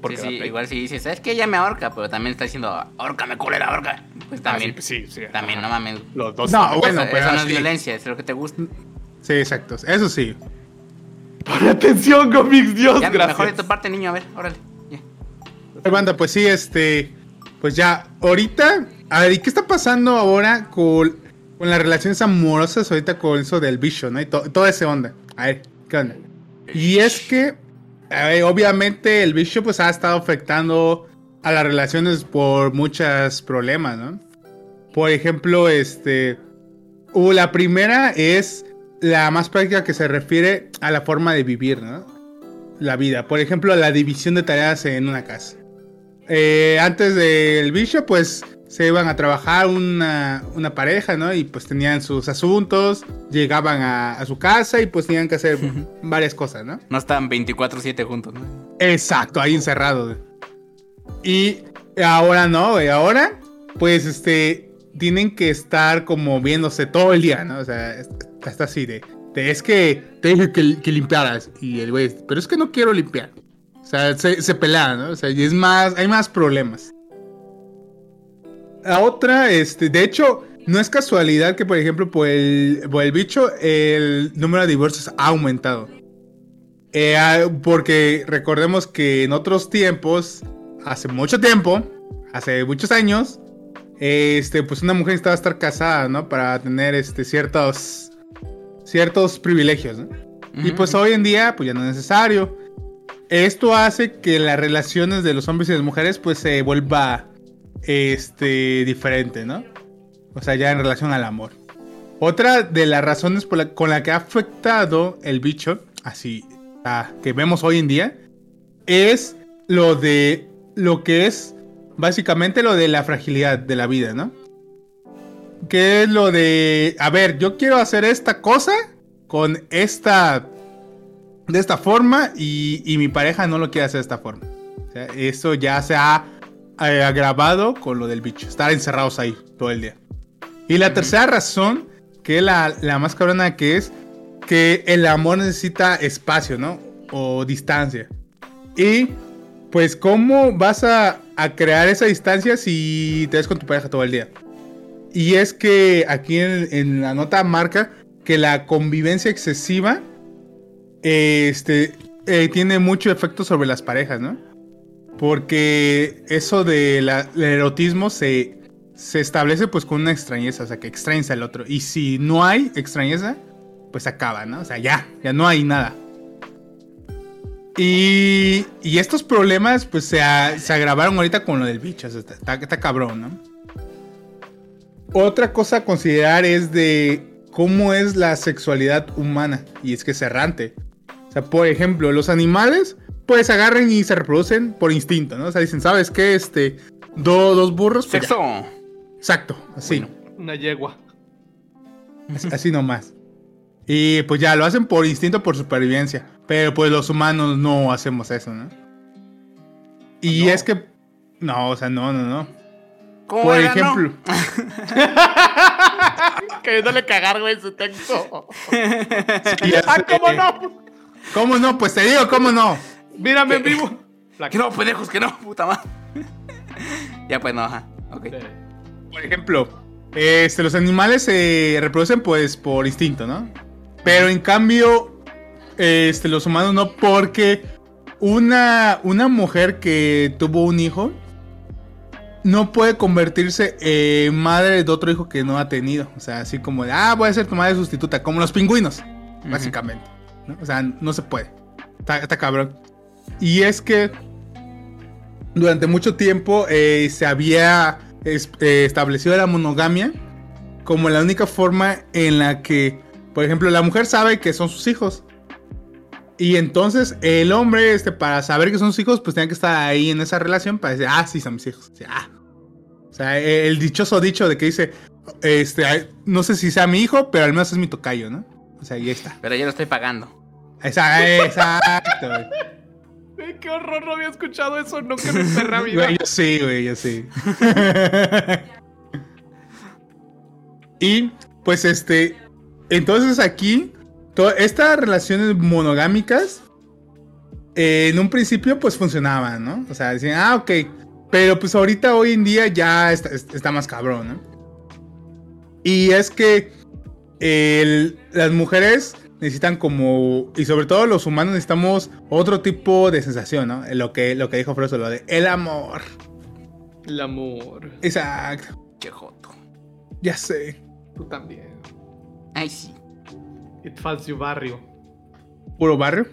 Speaker 5: Por
Speaker 3: Sí, sí,
Speaker 5: quedarte ahí.
Speaker 3: igual si dices, es que ella me ahorca, pero también está diciendo, ahórcame, culera, ahorca. Pues
Speaker 5: Ah,
Speaker 3: también,
Speaker 5: sí, pues sí, sí,
Speaker 3: también, no mames.
Speaker 5: Los dos.
Speaker 4: No, bueno,
Speaker 3: eso,
Speaker 4: pero
Speaker 3: eso no es
Speaker 4: sí.
Speaker 3: violencia, es lo que te gusta.
Speaker 4: Sí, exacto. Eso sí.
Speaker 5: Pon atención, Gomix, Dios,
Speaker 3: Ya,
Speaker 5: gracias.
Speaker 3: mejor de tu parte, niño, a ver, órale. ya.
Speaker 4: Ay, banda, pues sí, este. Pues ya, ahorita. A ver, ¿y qué está pasando ahora con, con las relaciones amorosas? Ahorita con eso del bicho, ¿no? Y to- toda esa onda. A ver, ¿qué onda? Y es que, ver, obviamente, el bicho pues ha estado afectando a las relaciones por muchos problemas, ¿no? Por ejemplo, este. uh, la primera es la más práctica que se refiere a la forma de vivir, ¿no? La vida. Por ejemplo, la división de tareas en una casa. Eh, antes del bicho, pues se iban a trabajar una, una pareja, ¿no? Y pues tenían sus asuntos, llegaban a, a su casa y pues tenían que hacer varias cosas, ¿no?
Speaker 3: No están 24-7 juntos, ¿no?
Speaker 4: Exacto, ahí encerrado. Y ahora no, güey, ahora pues este tienen que estar como viéndose todo el día, ¿no? O sea, está así de, de, es que te dije que, que limpiaras y el güey, pero es que no quiero limpiar. O sea, se, se pelean, ¿no? O sea, y es más, hay más problemas. La otra, este, de hecho, no es casualidad que, por ejemplo, por el, por el bicho, el número de divorcios ha aumentado. Eh, ah, porque recordemos que en otros tiempos, hace mucho tiempo, hace muchos años, este, pues una mujer necesitaba estar casada, ¿no? Para tener este, ciertos, ciertos privilegios, ¿no? Y pues hoy en día, pues ya no es necesario. Esto hace que las relaciones de los hombres y las mujeres, pues se vuelva, este, diferente, ¿no? O sea, ya en relación al amor. Otra de las razones con la que ha afectado el bicho, así ah, que vemos hoy en día, es lo de lo que es básicamente lo de la fragilidad de la vida, ¿no? Que es lo de, a ver, yo quiero hacer esta cosa con esta, de esta forma y, mi pareja no lo quiere hacer de esta forma. Eso ya se ha eh, agravado con lo del bicho, estar encerrados ahí todo el día. Y la tercera razón, que es la, la más cabrona, que es que el amor necesita espacio, ¿no? O distancia. Y pues, ¿cómo vas a, a crear esa distancia si te ves con tu pareja todo el día? Y es que aquí en, en la nota marca que la convivencia excesiva este, eh, tiene mucho efecto sobre las parejas, ¿no? Porque eso del erotismo se, se establece pues con una extrañeza, o sea, que extrañas al otro. Y si no hay extrañeza, pues acaba, ¿no? O sea, ya, ya no hay nada. Y, y estos problemas pues se, se agravaron ahorita con lo del bicho, o sea, está, está- está cabrón, ¿no? Otra cosa a considerar es de cómo es la sexualidad humana, y es que es errante. O sea, por ejemplo, los animales pues agarran y se reproducen por instinto, ¿no? O sea, dicen, ¿sabes qué? Este, do- dos burros. pues ya".
Speaker 3: Sexo.
Speaker 4: Exacto, así.
Speaker 3: Bueno.
Speaker 5: Una yegua.
Speaker 4: Así, así nomás. Y pues ya lo hacen por instinto, por supervivencia. Pero pues los humanos no hacemos eso, ¿no? Y
Speaker 3: No.
Speaker 4: es que. No, o sea, no, no, no.
Speaker 3: ¿Cómo
Speaker 4: Por
Speaker 3: era, no?
Speaker 4: ejemplo.
Speaker 5: Queriéndole cagar, güey, su texto. ¡Ah, cómo no!
Speaker 4: ¿Cómo no? Pues te digo, ¿cómo no?
Speaker 5: Mírame en vivo.
Speaker 3: Que no, pendejos, que no, puta madre. ya pues no, ajá. Ok.
Speaker 4: Por ejemplo, este, los animales se reproducen pues por instinto, ¿no? Pero en cambio, este, los humanos no, porque una, una mujer que tuvo un hijo no puede convertirse en madre de otro hijo que no ha tenido. O sea, así como de, ah, voy a ser tu madre sustituta, como los pingüinos, básicamente. ¿no? O sea, no se puede. Está, está cabrón. Y es que durante mucho tiempo eh, se había es- eh, establecido la monogamia como la única forma en la que, por ejemplo, la mujer sabe que son sus hijos. Y entonces el hombre, este, para saber que son sus hijos, pues tiene que estar ahí en esa relación para decir, ah, sí, son mis hijos. Sí, ah. O sea, eh, el dichoso dicho de que dice, este, no sé si sea mi hijo, pero al menos es mi tocayo, ¿no? O sea, ahí está.
Speaker 3: Pero ya lo estoy pagando.
Speaker 4: Exacto.
Speaker 5: Ay, qué horror, no había escuchado eso nunca en mi perra vida.
Speaker 4: Güey, yo sí, güey, yo sí. y pues este, entonces aquí, estas relaciones monogámicas, eh, en un principio pues funcionaban, ¿no? O sea, decían, ah, ok, pero pues ahorita hoy en día ya está, es- está más cabrón, ¿no? Y es que el- las mujeres necesitan como, y sobre todo los humanos necesitamos otro tipo de sensación, ¿no? Lo que, lo que dijo Froso, lo de el amor.
Speaker 5: El amor.
Speaker 4: Exacto,
Speaker 3: joto.
Speaker 4: ya sé.
Speaker 5: Tú también.
Speaker 3: Ay, sí.
Speaker 5: It falls you barrio.
Speaker 4: Puro barrio.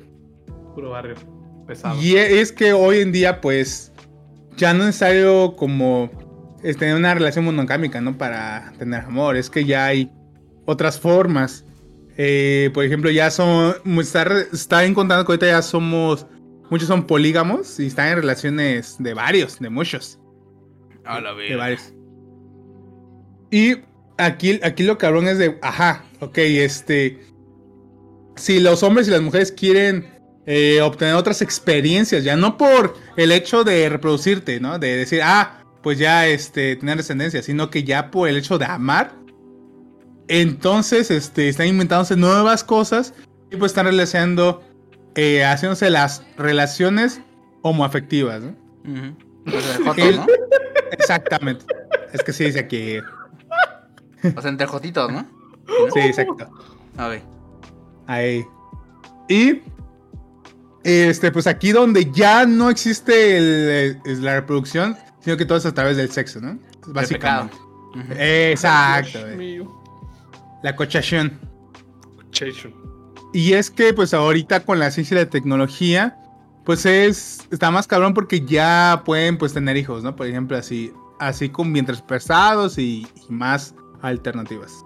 Speaker 5: Puro barrio. Pesado.
Speaker 4: Y es que hoy en día, pues, ya no es necesario como tener una relación monogámica, ¿no? Para tener amor. Es que ya hay otras formas. Eh, por ejemplo, ya son. Está, encontrando que ahorita ya somos. Muchos son polígamos y están en relaciones de varios, de muchos.
Speaker 3: A la
Speaker 4: De varios. Y aquí, aquí lo cabrón es de, ajá, ok, este, si los hombres y las mujeres quieren eh, obtener otras experiencias, ya no por el hecho de reproducirte, ¿no? De decir, ah, pues ya, este, tener descendencia, sino que ya por el hecho de amar, entonces, este, están inventándose nuevas cosas y pues están relacionando, eh, haciéndose las relaciones homoafectivas, ¿no?
Speaker 3: Pues de joto,
Speaker 4: El-
Speaker 3: ¿no?
Speaker 4: Exactamente. Es que sí dice aquí.
Speaker 3: O sea, entre jotitos, ¿no?
Speaker 4: Sí, exacto.
Speaker 3: A ver.
Speaker 4: Ahí. Y este, pues aquí donde ya no existe el- es la reproducción, sino que todo es a través del sexo, ¿no? Básicamente. Exacto.
Speaker 5: Dios
Speaker 4: güey.
Speaker 5: mío.
Speaker 4: La cochación.
Speaker 5: Chation.
Speaker 4: Y es que pues ahorita con la ciencia y la tecnología, pues es está más cabrón porque ya pueden pues tener hijos, ¿no? Por ejemplo, así así con vientres pesados y, y más alternativas.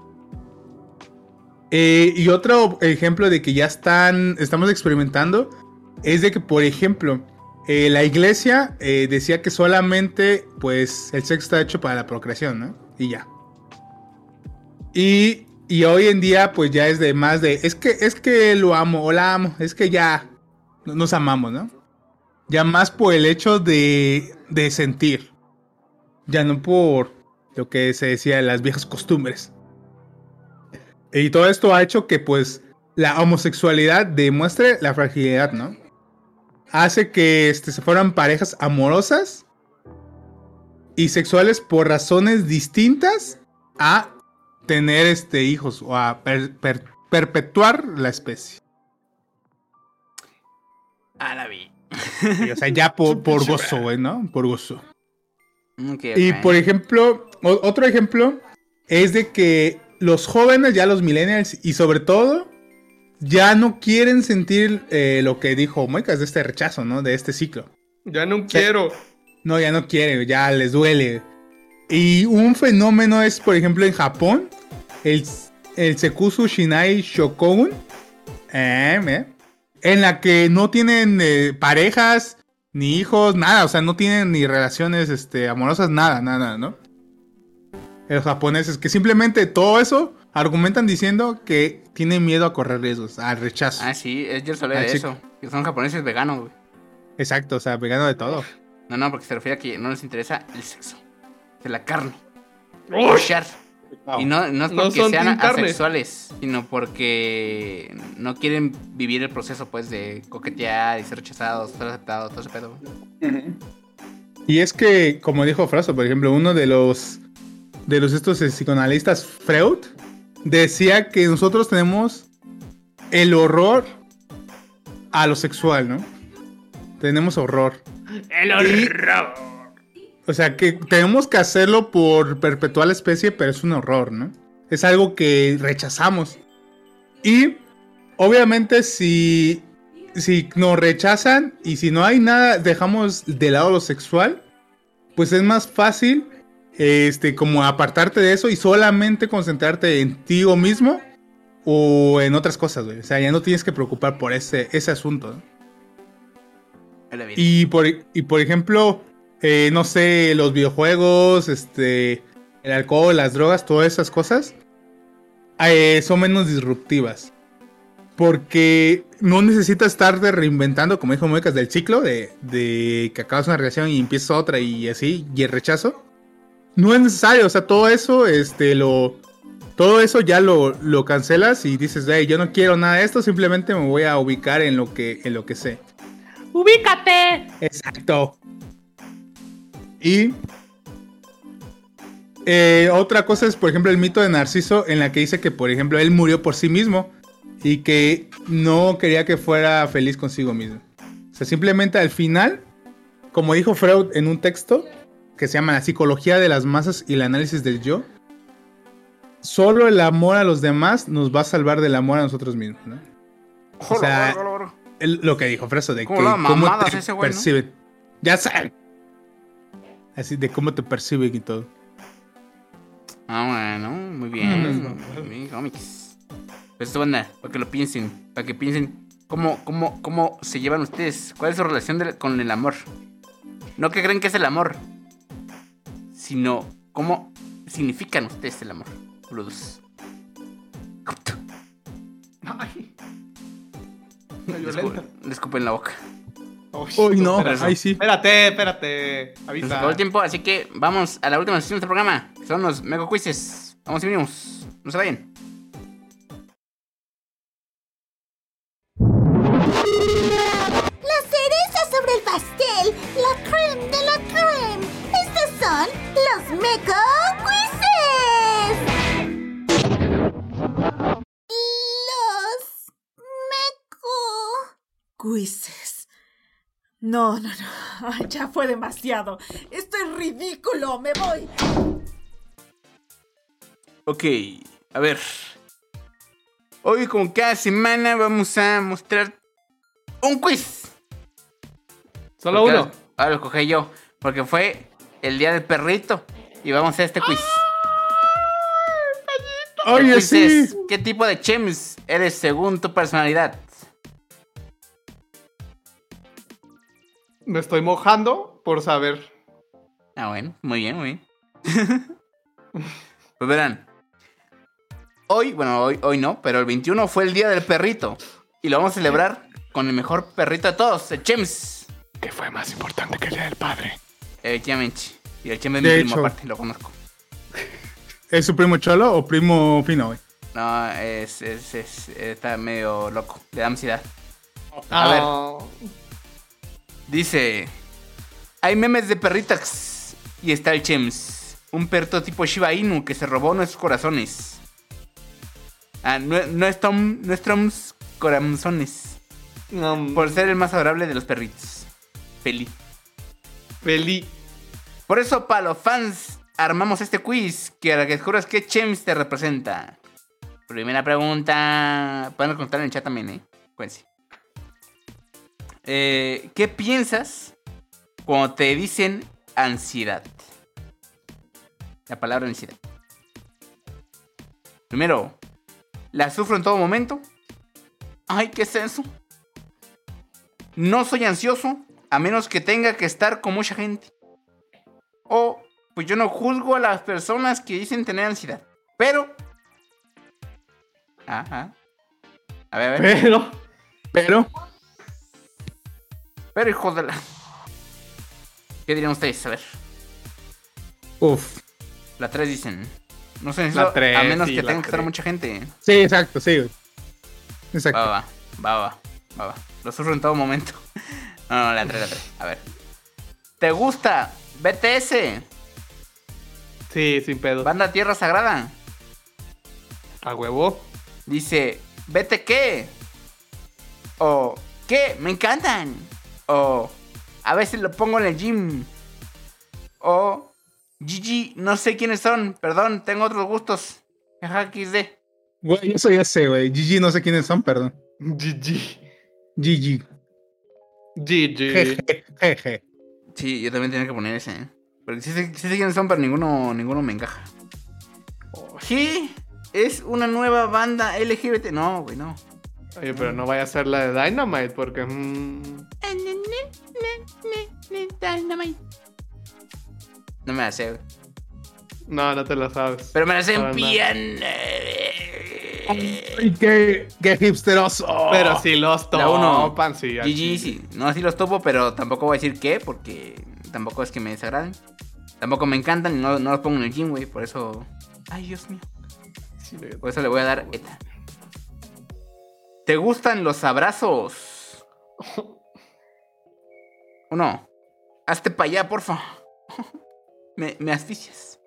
Speaker 4: Eh, y otro ejemplo de que ya están estamos experimentando es de que por ejemplo eh, la iglesia eh, decía que solamente pues el sexo está hecho para la procreación, ¿no? Y ya. Y, y hoy en día, pues ya es de más de. Es que, es que lo amo o la amo. Es que ya no- nos amamos, ¿no? Ya más por el hecho de, de sentir. Ya no por lo que se decía de las viejas costumbres. Y todo esto ha hecho que, pues, la homosexualidad demuestre la fragilidad, ¿no? Hace que este, se fueran parejas amorosas y sexuales por razones distintas a tener este hijos o a per- per- perpetuar la especie.
Speaker 3: A la vi.
Speaker 4: O sea, ya por, por gozo, güey, ¿no? Por gozo.
Speaker 3: Ok,
Speaker 4: Y
Speaker 3: ok.
Speaker 4: por ejemplo, o- otro ejemplo es de que los jóvenes, ya los millennials y sobre todo, ya no quieren sentir eh, lo que dijo Moicas de este rechazo, ¿no? De este ciclo.
Speaker 5: Ya no quiero.
Speaker 4: No, ya no quieren, ya les duele. Y un fenómeno es, por ejemplo, en Japón, el, el Sekusu Shinai Shokogun, eh, eh, en la que no tienen eh, parejas, ni hijos, nada, o sea, no tienen ni relaciones este, amorosas, nada, nada, ¿no? Los japoneses que simplemente todo eso argumentan diciendo que tienen miedo a correr riesgos, al rechazo.
Speaker 3: Ah, sí, yo sabía de eso. Que son japoneses veganos, güey.
Speaker 4: Exacto, o sea, vegano de todo.
Speaker 3: No, no, porque se refiere a que no les interesa el sexo. De la carne. Cochar. Y no, no es
Speaker 5: No
Speaker 3: porque sean
Speaker 5: carne.
Speaker 3: asexuales, sino porque no quieren vivir el proceso, pues, de coquetear y ser rechazados, ser aceptados, todo ese pedo.
Speaker 4: Y es que, como dijo Frosto, por ejemplo, uno de los de los estos psicoanalistas, Freud, decía que nosotros tenemos el horror a lo sexual, ¿no? Tenemos horror.
Speaker 5: El
Speaker 4: Y-
Speaker 5: horror.
Speaker 4: O sea, que tenemos que hacerlo por perpetuar la especie, pero es un horror, ¿no? Es algo que rechazamos. Y obviamente si, si nos rechazan y si no hay nada, dejamos de lado lo sexual, pues es más fácil este, como apartarte de eso y solamente concentrarte en ti o mismo o en otras cosas, güey. O sea, ya no tienes que preocupar por ese, ese asunto, ¿no? Y por, y por ejemplo, eh, no sé, los videojuegos, este, el alcohol, las drogas, todas esas cosas, eh, son menos disruptivas. Porque no necesitas estarte reinventando, como dijo Muecas, del ciclo, de, de que acabas una relación y empiezas otra y así, y el rechazo. No es necesario, o sea, todo eso, este, lo... Todo eso ya lo, lo cancelas y dices, hey, yo no quiero nada de esto, simplemente me voy a ubicar en lo que, en lo que sé.
Speaker 5: ¡Ubícate!
Speaker 4: Exacto. Y eh, otra cosa es, por ejemplo, el mito de Narciso, en la que dice que, por ejemplo, él murió por sí mismo y que no quería que fuera feliz consigo mismo. O sea, simplemente al final, como dijo Freud en un texto que se llama La psicología de las masas y el análisis del yo, solo el amor a los demás nos va a salvar del amor a nosotros mismos. ¿no? O sea, el- lo que dijo Freso de
Speaker 3: ¿Cómo
Speaker 4: que cómo te
Speaker 3: ese güey, no?
Speaker 4: Ya saben. Así de cómo te perciben y todo.
Speaker 3: Ah, bueno, muy bien. Muy bien, cómics. Pues esto, banda, para que lo piensen. Para que piensen cómo, cómo, cómo se llevan ustedes. ¿Cuál es su relación de- con el amor? No que creen que es el amor, sino cómo significan ustedes el amor. Boludos.
Speaker 5: Ay.
Speaker 3: Le
Speaker 5: Violenta.
Speaker 3: escu- le escupen la boca.
Speaker 4: Uy, no,
Speaker 5: espérate.
Speaker 4: ahí sí.
Speaker 5: Espérate, espérate. Avisa.
Speaker 3: acabó el tiempo, así que vamos a la última sesión de este programa. que Son los Mega Quizzes. Vamos y venimos. No se vayan.
Speaker 1: La cereza sobre el pastel, la creme de la creme. Estos son los Meco Quizzes. Los Meco.
Speaker 2: Quizzes. No, no, no. Ay, ya fue demasiado. Esto es ridículo. Me voy.
Speaker 3: Ok, a ver. Hoy, como cada semana, vamos a mostrar un quiz.
Speaker 5: Solo
Speaker 3: Porque
Speaker 5: uno.
Speaker 3: Ahora, lo escogí yo, porque fue el día del perrito. Y vamos a hacer este quiz. El
Speaker 4: Oye,
Speaker 3: quiz
Speaker 4: sí.
Speaker 3: es, ¿Qué tipo de chems eres según tu personalidad?
Speaker 5: Me estoy mojando por saber.
Speaker 3: Ah, bueno, muy bien, muy bien. pues verán. Hoy, bueno, hoy, hoy no, pero el 21 fue el día del perrito. Y lo vamos a celebrar con el mejor perrito de todos, el Chems.
Speaker 5: ¿Qué fue más importante que el día del padre?
Speaker 3: Efectivamente. Y el Chems es mi
Speaker 4: De
Speaker 3: primo
Speaker 4: hecho.
Speaker 3: aparte, lo conozco.
Speaker 4: ¿Es su primo cholo o primo fino, güey?
Speaker 3: No, es, es, es- está medio loco, le da ansiedad. A ver. Dice, hay memes de perritas y está el Chems, un perro tipo Shiba Inu que se robó nuestros corazones. Ah, nue- nuestro- nuestros corazones,
Speaker 5: no,
Speaker 3: por ser el más adorable de los perritos. feliz.
Speaker 5: Feliz.
Speaker 3: Por eso, para los fans, armamos este quiz que a la que descubras qué Chems te representa. Primera pregunta. Pueden contar en el chat también, ¿eh? Cuídense. Eh, ¿Qué piensas cuando te dicen ansiedad? La palabra ansiedad. Primero, ¿la sufro en todo momento? Ay, ¿qué es eso? No soy ansioso a menos que tenga que estar con mucha gente. O, pues yo no juzgo a las personas que dicen tener ansiedad. Pero... Ajá. A ver, a ver.
Speaker 5: Pero.
Speaker 4: Pero,
Speaker 3: Pero hijo de la... ¿Qué dirían ustedes? A ver.
Speaker 4: uff.
Speaker 3: La 3 dicen. No sé,
Speaker 5: La tres,
Speaker 3: a menos
Speaker 5: sí,
Speaker 3: que tenga que estar mucha gente.
Speaker 4: Sí, exacto, sí. Exacto.
Speaker 3: Va, va, va, va, va, va. Lo sufro en todo momento. No, no, la 3, la 3. A ver. ¿Te gusta BTS?
Speaker 5: Sí, sin pedo.
Speaker 3: Banda Tierra Sagrada.
Speaker 5: A huevo.
Speaker 3: Dice, ¿vete qué? O, ¿qué? Me encantan. O, a veces lo pongo en el gym. O, GG, no sé quiénes son. Perdón, tengo otros gustos. Jaja, XD.
Speaker 4: Güey, eso ya sé, güey. GG, no sé quiénes son, perdón.
Speaker 5: GG.
Speaker 4: GG.
Speaker 5: GG.
Speaker 4: Jeje.
Speaker 3: Sí, yo también tenía que poner ese. ¿eh? Porque sí, sé- sí sé quiénes son, pero ninguno, ninguno me encaja. Oh, Sí, es una nueva banda LGBT. No, güey, no.
Speaker 5: Oye, pero no vaya a ser la de Dynamite porque. mm,
Speaker 3: No me la sé, güey.
Speaker 5: no, no te la sabes.
Speaker 3: Pero me la sé en piano.
Speaker 4: Ay, qué, qué hipsteroso.
Speaker 5: Pero si los topan, sí.
Speaker 3: GG, sí. No así los topo, pero tampoco voy a decir qué, porque tampoco es que me desagraden. Tampoco me encantan y no, no los pongo en el gym, güey. Por eso. Ay, Dios mío.
Speaker 5: Sí,
Speaker 3: Por eso le voy a dar ETA. ¿Te gustan los abrazos? Uno. Hazte para allá, porfa. Me, me asfixias.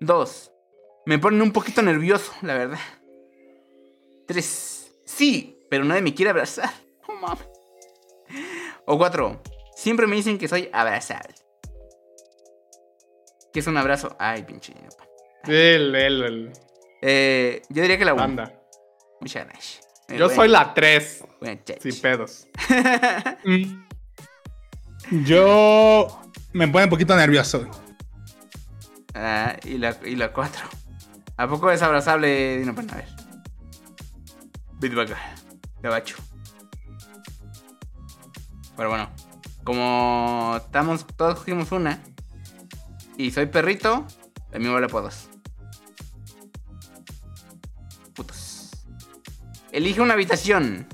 Speaker 3: Dos. Me ponen un poquito nervioso, la verdad. Tres. Sí, pero nadie me quiere abrazar. No mames. O cuatro. Siempre me dicen que soy abrazable. ¿Qué es un abrazo? Ay, pinche.
Speaker 5: El, el, el.
Speaker 3: Eh, yo diría que la 1.
Speaker 5: Banda.
Speaker 3: Muchas gracias. Eh,
Speaker 5: Yo
Speaker 3: bueno,
Speaker 5: soy la 3.
Speaker 3: bueno, chach.
Speaker 5: Sin pedos.
Speaker 4: Mm. Yo me pone un poquito nervioso.
Speaker 3: Ah, y la, y la 4. ¿A poco es abrazable? Dino, pues, a ver. Bitbagger. Gabacho. Pero bueno. Como estamos, todos cogimos una. Y soy perrito. Mí me vale por dos. Putos. Elige una habitación.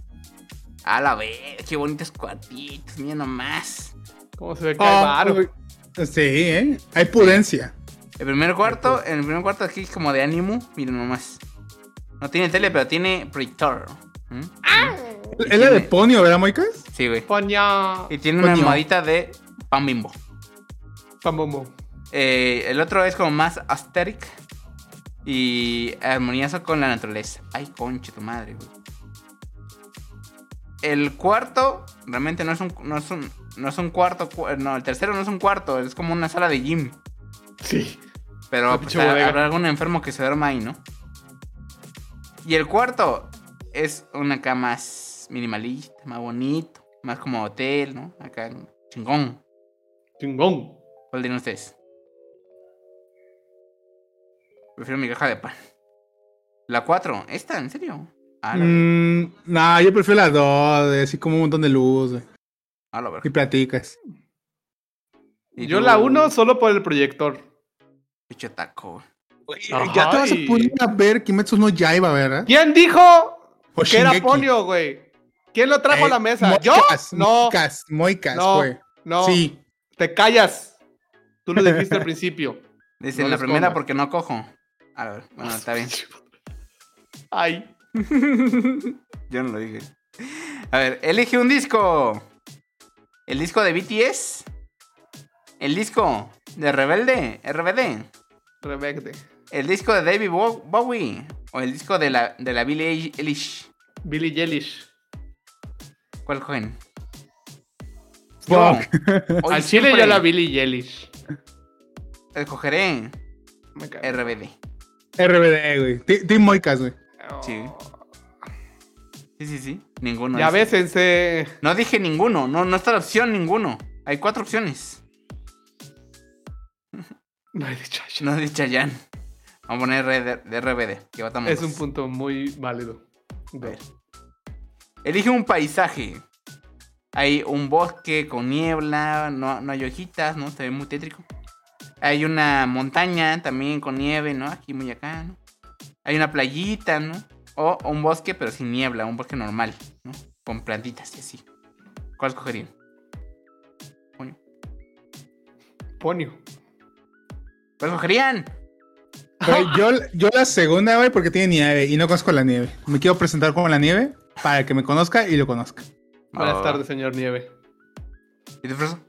Speaker 3: A la vez, qué bonitos cuartitos, mira nomás.
Speaker 5: ¿Cómo se ve que hay
Speaker 4: Ah,
Speaker 5: varo?
Speaker 4: güey. Sí, ¿eh? Hay pudencia.
Speaker 3: El primer cuarto, en el primer cuarto aquí es como de ánimo, miren nomás. No tiene tele, pero tiene proyector. ¿Mm? Y
Speaker 4: Es la de Ponio, ¿verdad, Moicas?
Speaker 3: Sí, güey.
Speaker 5: Poña.
Speaker 3: Y tiene una almohadita de pan bimbo.
Speaker 5: Pam, pam, pam.
Speaker 3: Eh, el otro es como más aesthetic y armonioso con la naturaleza. Ay, conche tu madre, güey. El cuarto realmente no es un, no es un, no es un cuarto, cu- no, el tercero no es un cuarto, es como una sala de gym.
Speaker 5: Sí.
Speaker 3: Pero
Speaker 5: Una
Speaker 3: pues, habrá algún enfermo que se duerma ahí, ¿no? Y el cuarto es una cama más minimalista, más bonito, más como hotel, ¿no? Acá, chingón.
Speaker 5: Chingón.
Speaker 3: ¿Cuál tienen ustedes? Prefiero mi caja de pan. La 4, ¿esta? ¿En serio? Ah, la,
Speaker 4: Mm, no, yo prefiero la 2, así como un montón de luz, güey.
Speaker 3: La verga.
Speaker 4: Y platicas.
Speaker 3: ¿Y
Speaker 5: Yo
Speaker 3: tú,
Speaker 5: la 1 solo por el proyector.
Speaker 3: Pinche taco.
Speaker 5: Ajá,
Speaker 4: ya te vas a poner a ver Kimetsu no Yaiba, ¿verdad?
Speaker 5: ¿Quién dijo
Speaker 4: O
Speaker 5: que era. Ponio, güey? ¿Quién lo trajo a la
Speaker 4: Eh,
Speaker 5: mesa? ¿Yo?
Speaker 4: Moicas,
Speaker 5: No,
Speaker 4: Moicas, Moicas,
Speaker 5: No.
Speaker 4: güey.
Speaker 5: no.
Speaker 4: Sí.
Speaker 5: Te callas. Tú lo dijiste al principio.
Speaker 3: Dice
Speaker 5: No
Speaker 3: la primera
Speaker 5: comas.
Speaker 3: porque no cojo. A ver, bueno, está bien.
Speaker 5: Ay.
Speaker 3: Yo no lo dije. A ver, elige un disco. ¿El disco de BTS? ¿El disco de Rebelde? ¿RBD?
Speaker 5: Rebecte.
Speaker 3: ¿El disco de David Bo- Bowie? ¿O el disco de la, de la Billie Eilish?
Speaker 5: Billy Jellish.
Speaker 3: ¿Cuál cogen?
Speaker 4: Fuck.
Speaker 5: Al chile yo la Billy Eilish.
Speaker 3: Escogeré. RBD.
Speaker 4: RBD, güey. Team Moicas, güey.
Speaker 3: Sí. Sí, sí, sí. Ninguno.
Speaker 5: Ya ese.
Speaker 3: No dije ninguno. No, no está la opción ninguno. Hay cuatro opciones.
Speaker 5: No he dicho eso.
Speaker 3: No dice Chayanne. Vamos a poner RD de RBD. Que
Speaker 5: Es un punto muy válido.
Speaker 3: A ver. Elige un paisaje. Hay un bosque con niebla, no, no hay hojitas, ¿no? Se ve muy tétrico. Hay una montaña también con nieve, ¿no? Aquí muy acá, ¿no? Hay una playita, ¿no? O un bosque pero sin niebla, un bosque normal, ¿no? Con plantitas y así. ¿Cuál escogerían? Coño.
Speaker 5: Ponio.
Speaker 3: ¿Cuál escogerían?
Speaker 4: Yo, yo la segunda, güey, porque tiene nieve y no conozco la nieve. Me quiero presentar como la nieve para que me conozca y lo conozca.
Speaker 5: Buenas
Speaker 3: Oh.
Speaker 5: tardes, señor Nieve.
Speaker 3: ¿Y tú, Freso?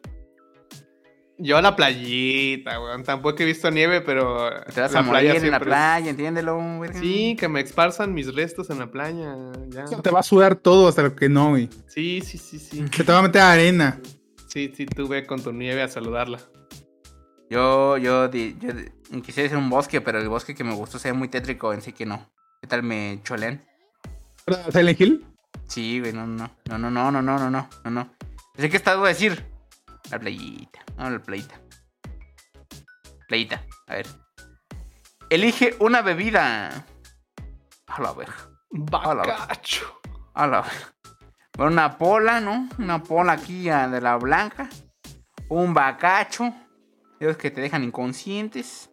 Speaker 5: Yo a la playita, weón. Tampoco he visto nieve, pero.
Speaker 3: Te vas
Speaker 5: la
Speaker 3: a morir en la playa, entiéndelo, verga.
Speaker 5: Sí, que me esparzan mis restos en la playa. Ya.
Speaker 4: Te va a sudar todo hasta lo que no, güey.
Speaker 5: Sí, sí, sí, sí.
Speaker 4: Que te va a meter arena.
Speaker 5: Sí, sí, tú ve con tu nieve a saludarla.
Speaker 3: Yo, yo, di- yo di- quisiera hacer un bosque, pero el bosque que me gustó se ve muy tétrico, en sí que no. ¿Qué tal me cholean?
Speaker 4: ¿Silent Hill?
Speaker 3: Sí, güey, no, no, no, no, no, no, no, no, no, no, no. Sé que estás a decir. La playita, no, la playita. Playita, a ver. Elige una bebida. A la verga.
Speaker 5: Bacacho.
Speaker 3: a la verga. Bueno, Una pola, ¿no? Una pola aquí ah, de la blanca. Un bacacho. Esos que te dejan inconscientes.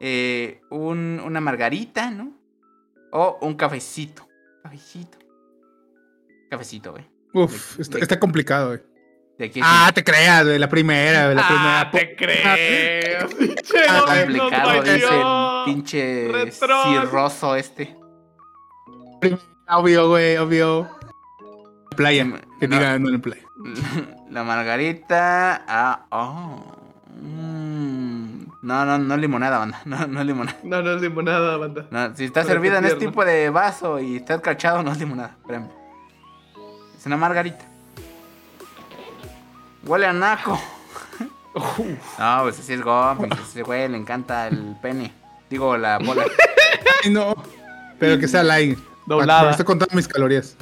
Speaker 3: Eh, un- una margarita, ¿no? O un cafecito. Cafecito. Cafecito, güey.
Speaker 4: Uf, está, está complicado, güey.
Speaker 3: De
Speaker 4: Ah, te creas, güey. La primera, güey. La
Speaker 5: Ah,
Speaker 4: primera.
Speaker 5: te creo. Pinche
Speaker 3: es
Speaker 5: güey,
Speaker 3: complicado, el pinche
Speaker 5: Retro.
Speaker 3: cirroso este.
Speaker 4: Obvio, güey, obvio. Playa. Que
Speaker 3: No.
Speaker 4: diga no en playa.
Speaker 3: La margarita. Ah, oh. Mm. No, no, no limonada, banda. No, no limonada.
Speaker 5: No, no es limonada, banda.
Speaker 3: No, si está
Speaker 5: Pero
Speaker 3: servida en este tipo de vaso y está cachado, no es limonada. Espérame. Es una margarita. Huele a naco. No, pues así es. A ese güey le encanta el pene. Digo, la bola.
Speaker 4: Ay, no. Pero que sea light.
Speaker 5: Doblada.
Speaker 4: Pero estoy contando mis calorías.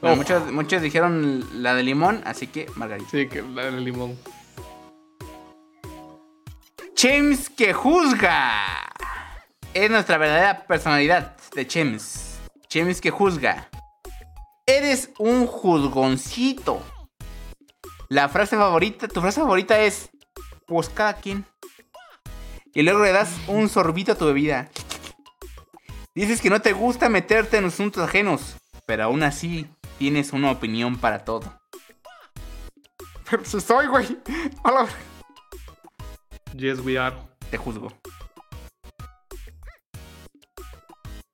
Speaker 3: Bueno, muchos, muchos dijeron la de limón, así que margarita.
Speaker 5: Sí, que la del limón.
Speaker 3: James que juzga. Es nuestra verdadera personalidad de James. James que juzga. Eres un juzgoncito. La frase favorita, tu frase favorita es, pues cada quien. Y luego le das un sorbito a tu bebida. Dices que no te gusta meterte en asuntos ajenos, pero aún así tienes una opinión para todo. Pero si soy, güey. A la-
Speaker 5: Yes, we are.
Speaker 3: Te juzgo.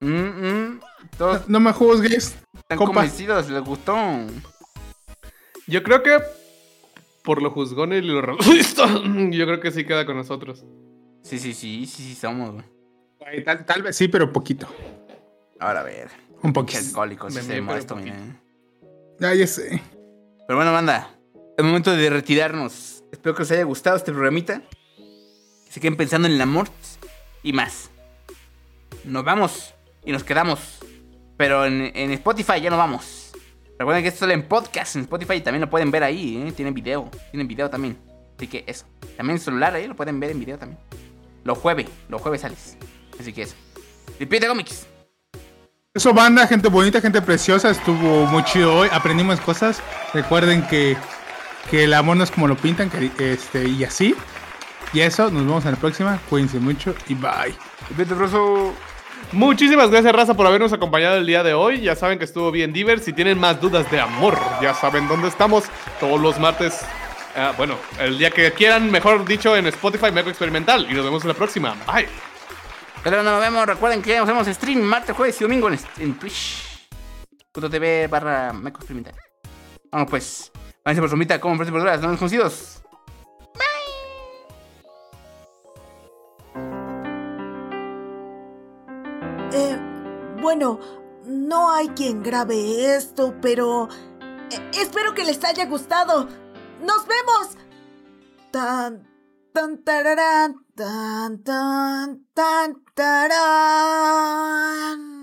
Speaker 3: Mm, mm, Todos
Speaker 4: No me juzgues.
Speaker 3: están
Speaker 4: compa.
Speaker 3: convencidos, les gustó.
Speaker 5: Yo creo que por lo juzgón y lo realista, yo creo que sí queda con nosotros.
Speaker 3: Sí, sí, sí, sí, sí, somos, güey.
Speaker 4: Tal, tal vez sí, pero poquito.
Speaker 3: Ahora a ver.
Speaker 4: Un poquito.
Speaker 3: alcohólicos,
Speaker 5: mié, pero
Speaker 3: molesto,
Speaker 5: poquito.
Speaker 3: mira.
Speaker 4: Ya, ya sé.
Speaker 3: Pero bueno, banda, es momento de retirarnos. Espero que os haya gustado este programita. Que se queden pensando en el amor y más. Nos vamos y nos quedamos. Pero en, en Spotify ya no vamos. Recuerden que esto sale en podcast en Spotify y también lo pueden ver ahí, ¿eh? Tienen video, tienen video también. Así que eso. También en celular ahí lo pueden ver en video también. Los jueves, los jueves sales. Así que eso. Despídete cómics.
Speaker 4: Eso, banda, gente bonita, gente preciosa. Estuvo muy chido hoy. Aprendimos cosas. Recuerden que, que el amor no es como lo pintan. Que, este, y así. Y eso, nos vemos en la próxima. Cuídense mucho y bye.
Speaker 3: Broso.
Speaker 5: Muchísimas gracias, Raza, por habernos acompañado el día de hoy. Ya saben que estuvo bien diver. Si tienen más dudas de amor, ya saben dónde estamos. Todos los martes. ah, bueno, el día que quieran, mejor dicho, en Spotify Meco Experimental. Y nos vemos en la próxima. Bye.
Speaker 3: Pero no nos vemos, recuerden que nos hacemos stream martes, jueves y domingo en, en Twitch.tv barra Meco Experimental. Vamos pues, váyanse por somita, como por verduras, no nos conocidos.
Speaker 2: Eh, bueno, no hay quien grabe esto, pero... Eh, espero que les haya gustado. ¡Nos vemos! Tan, tan, tan, tan, tan.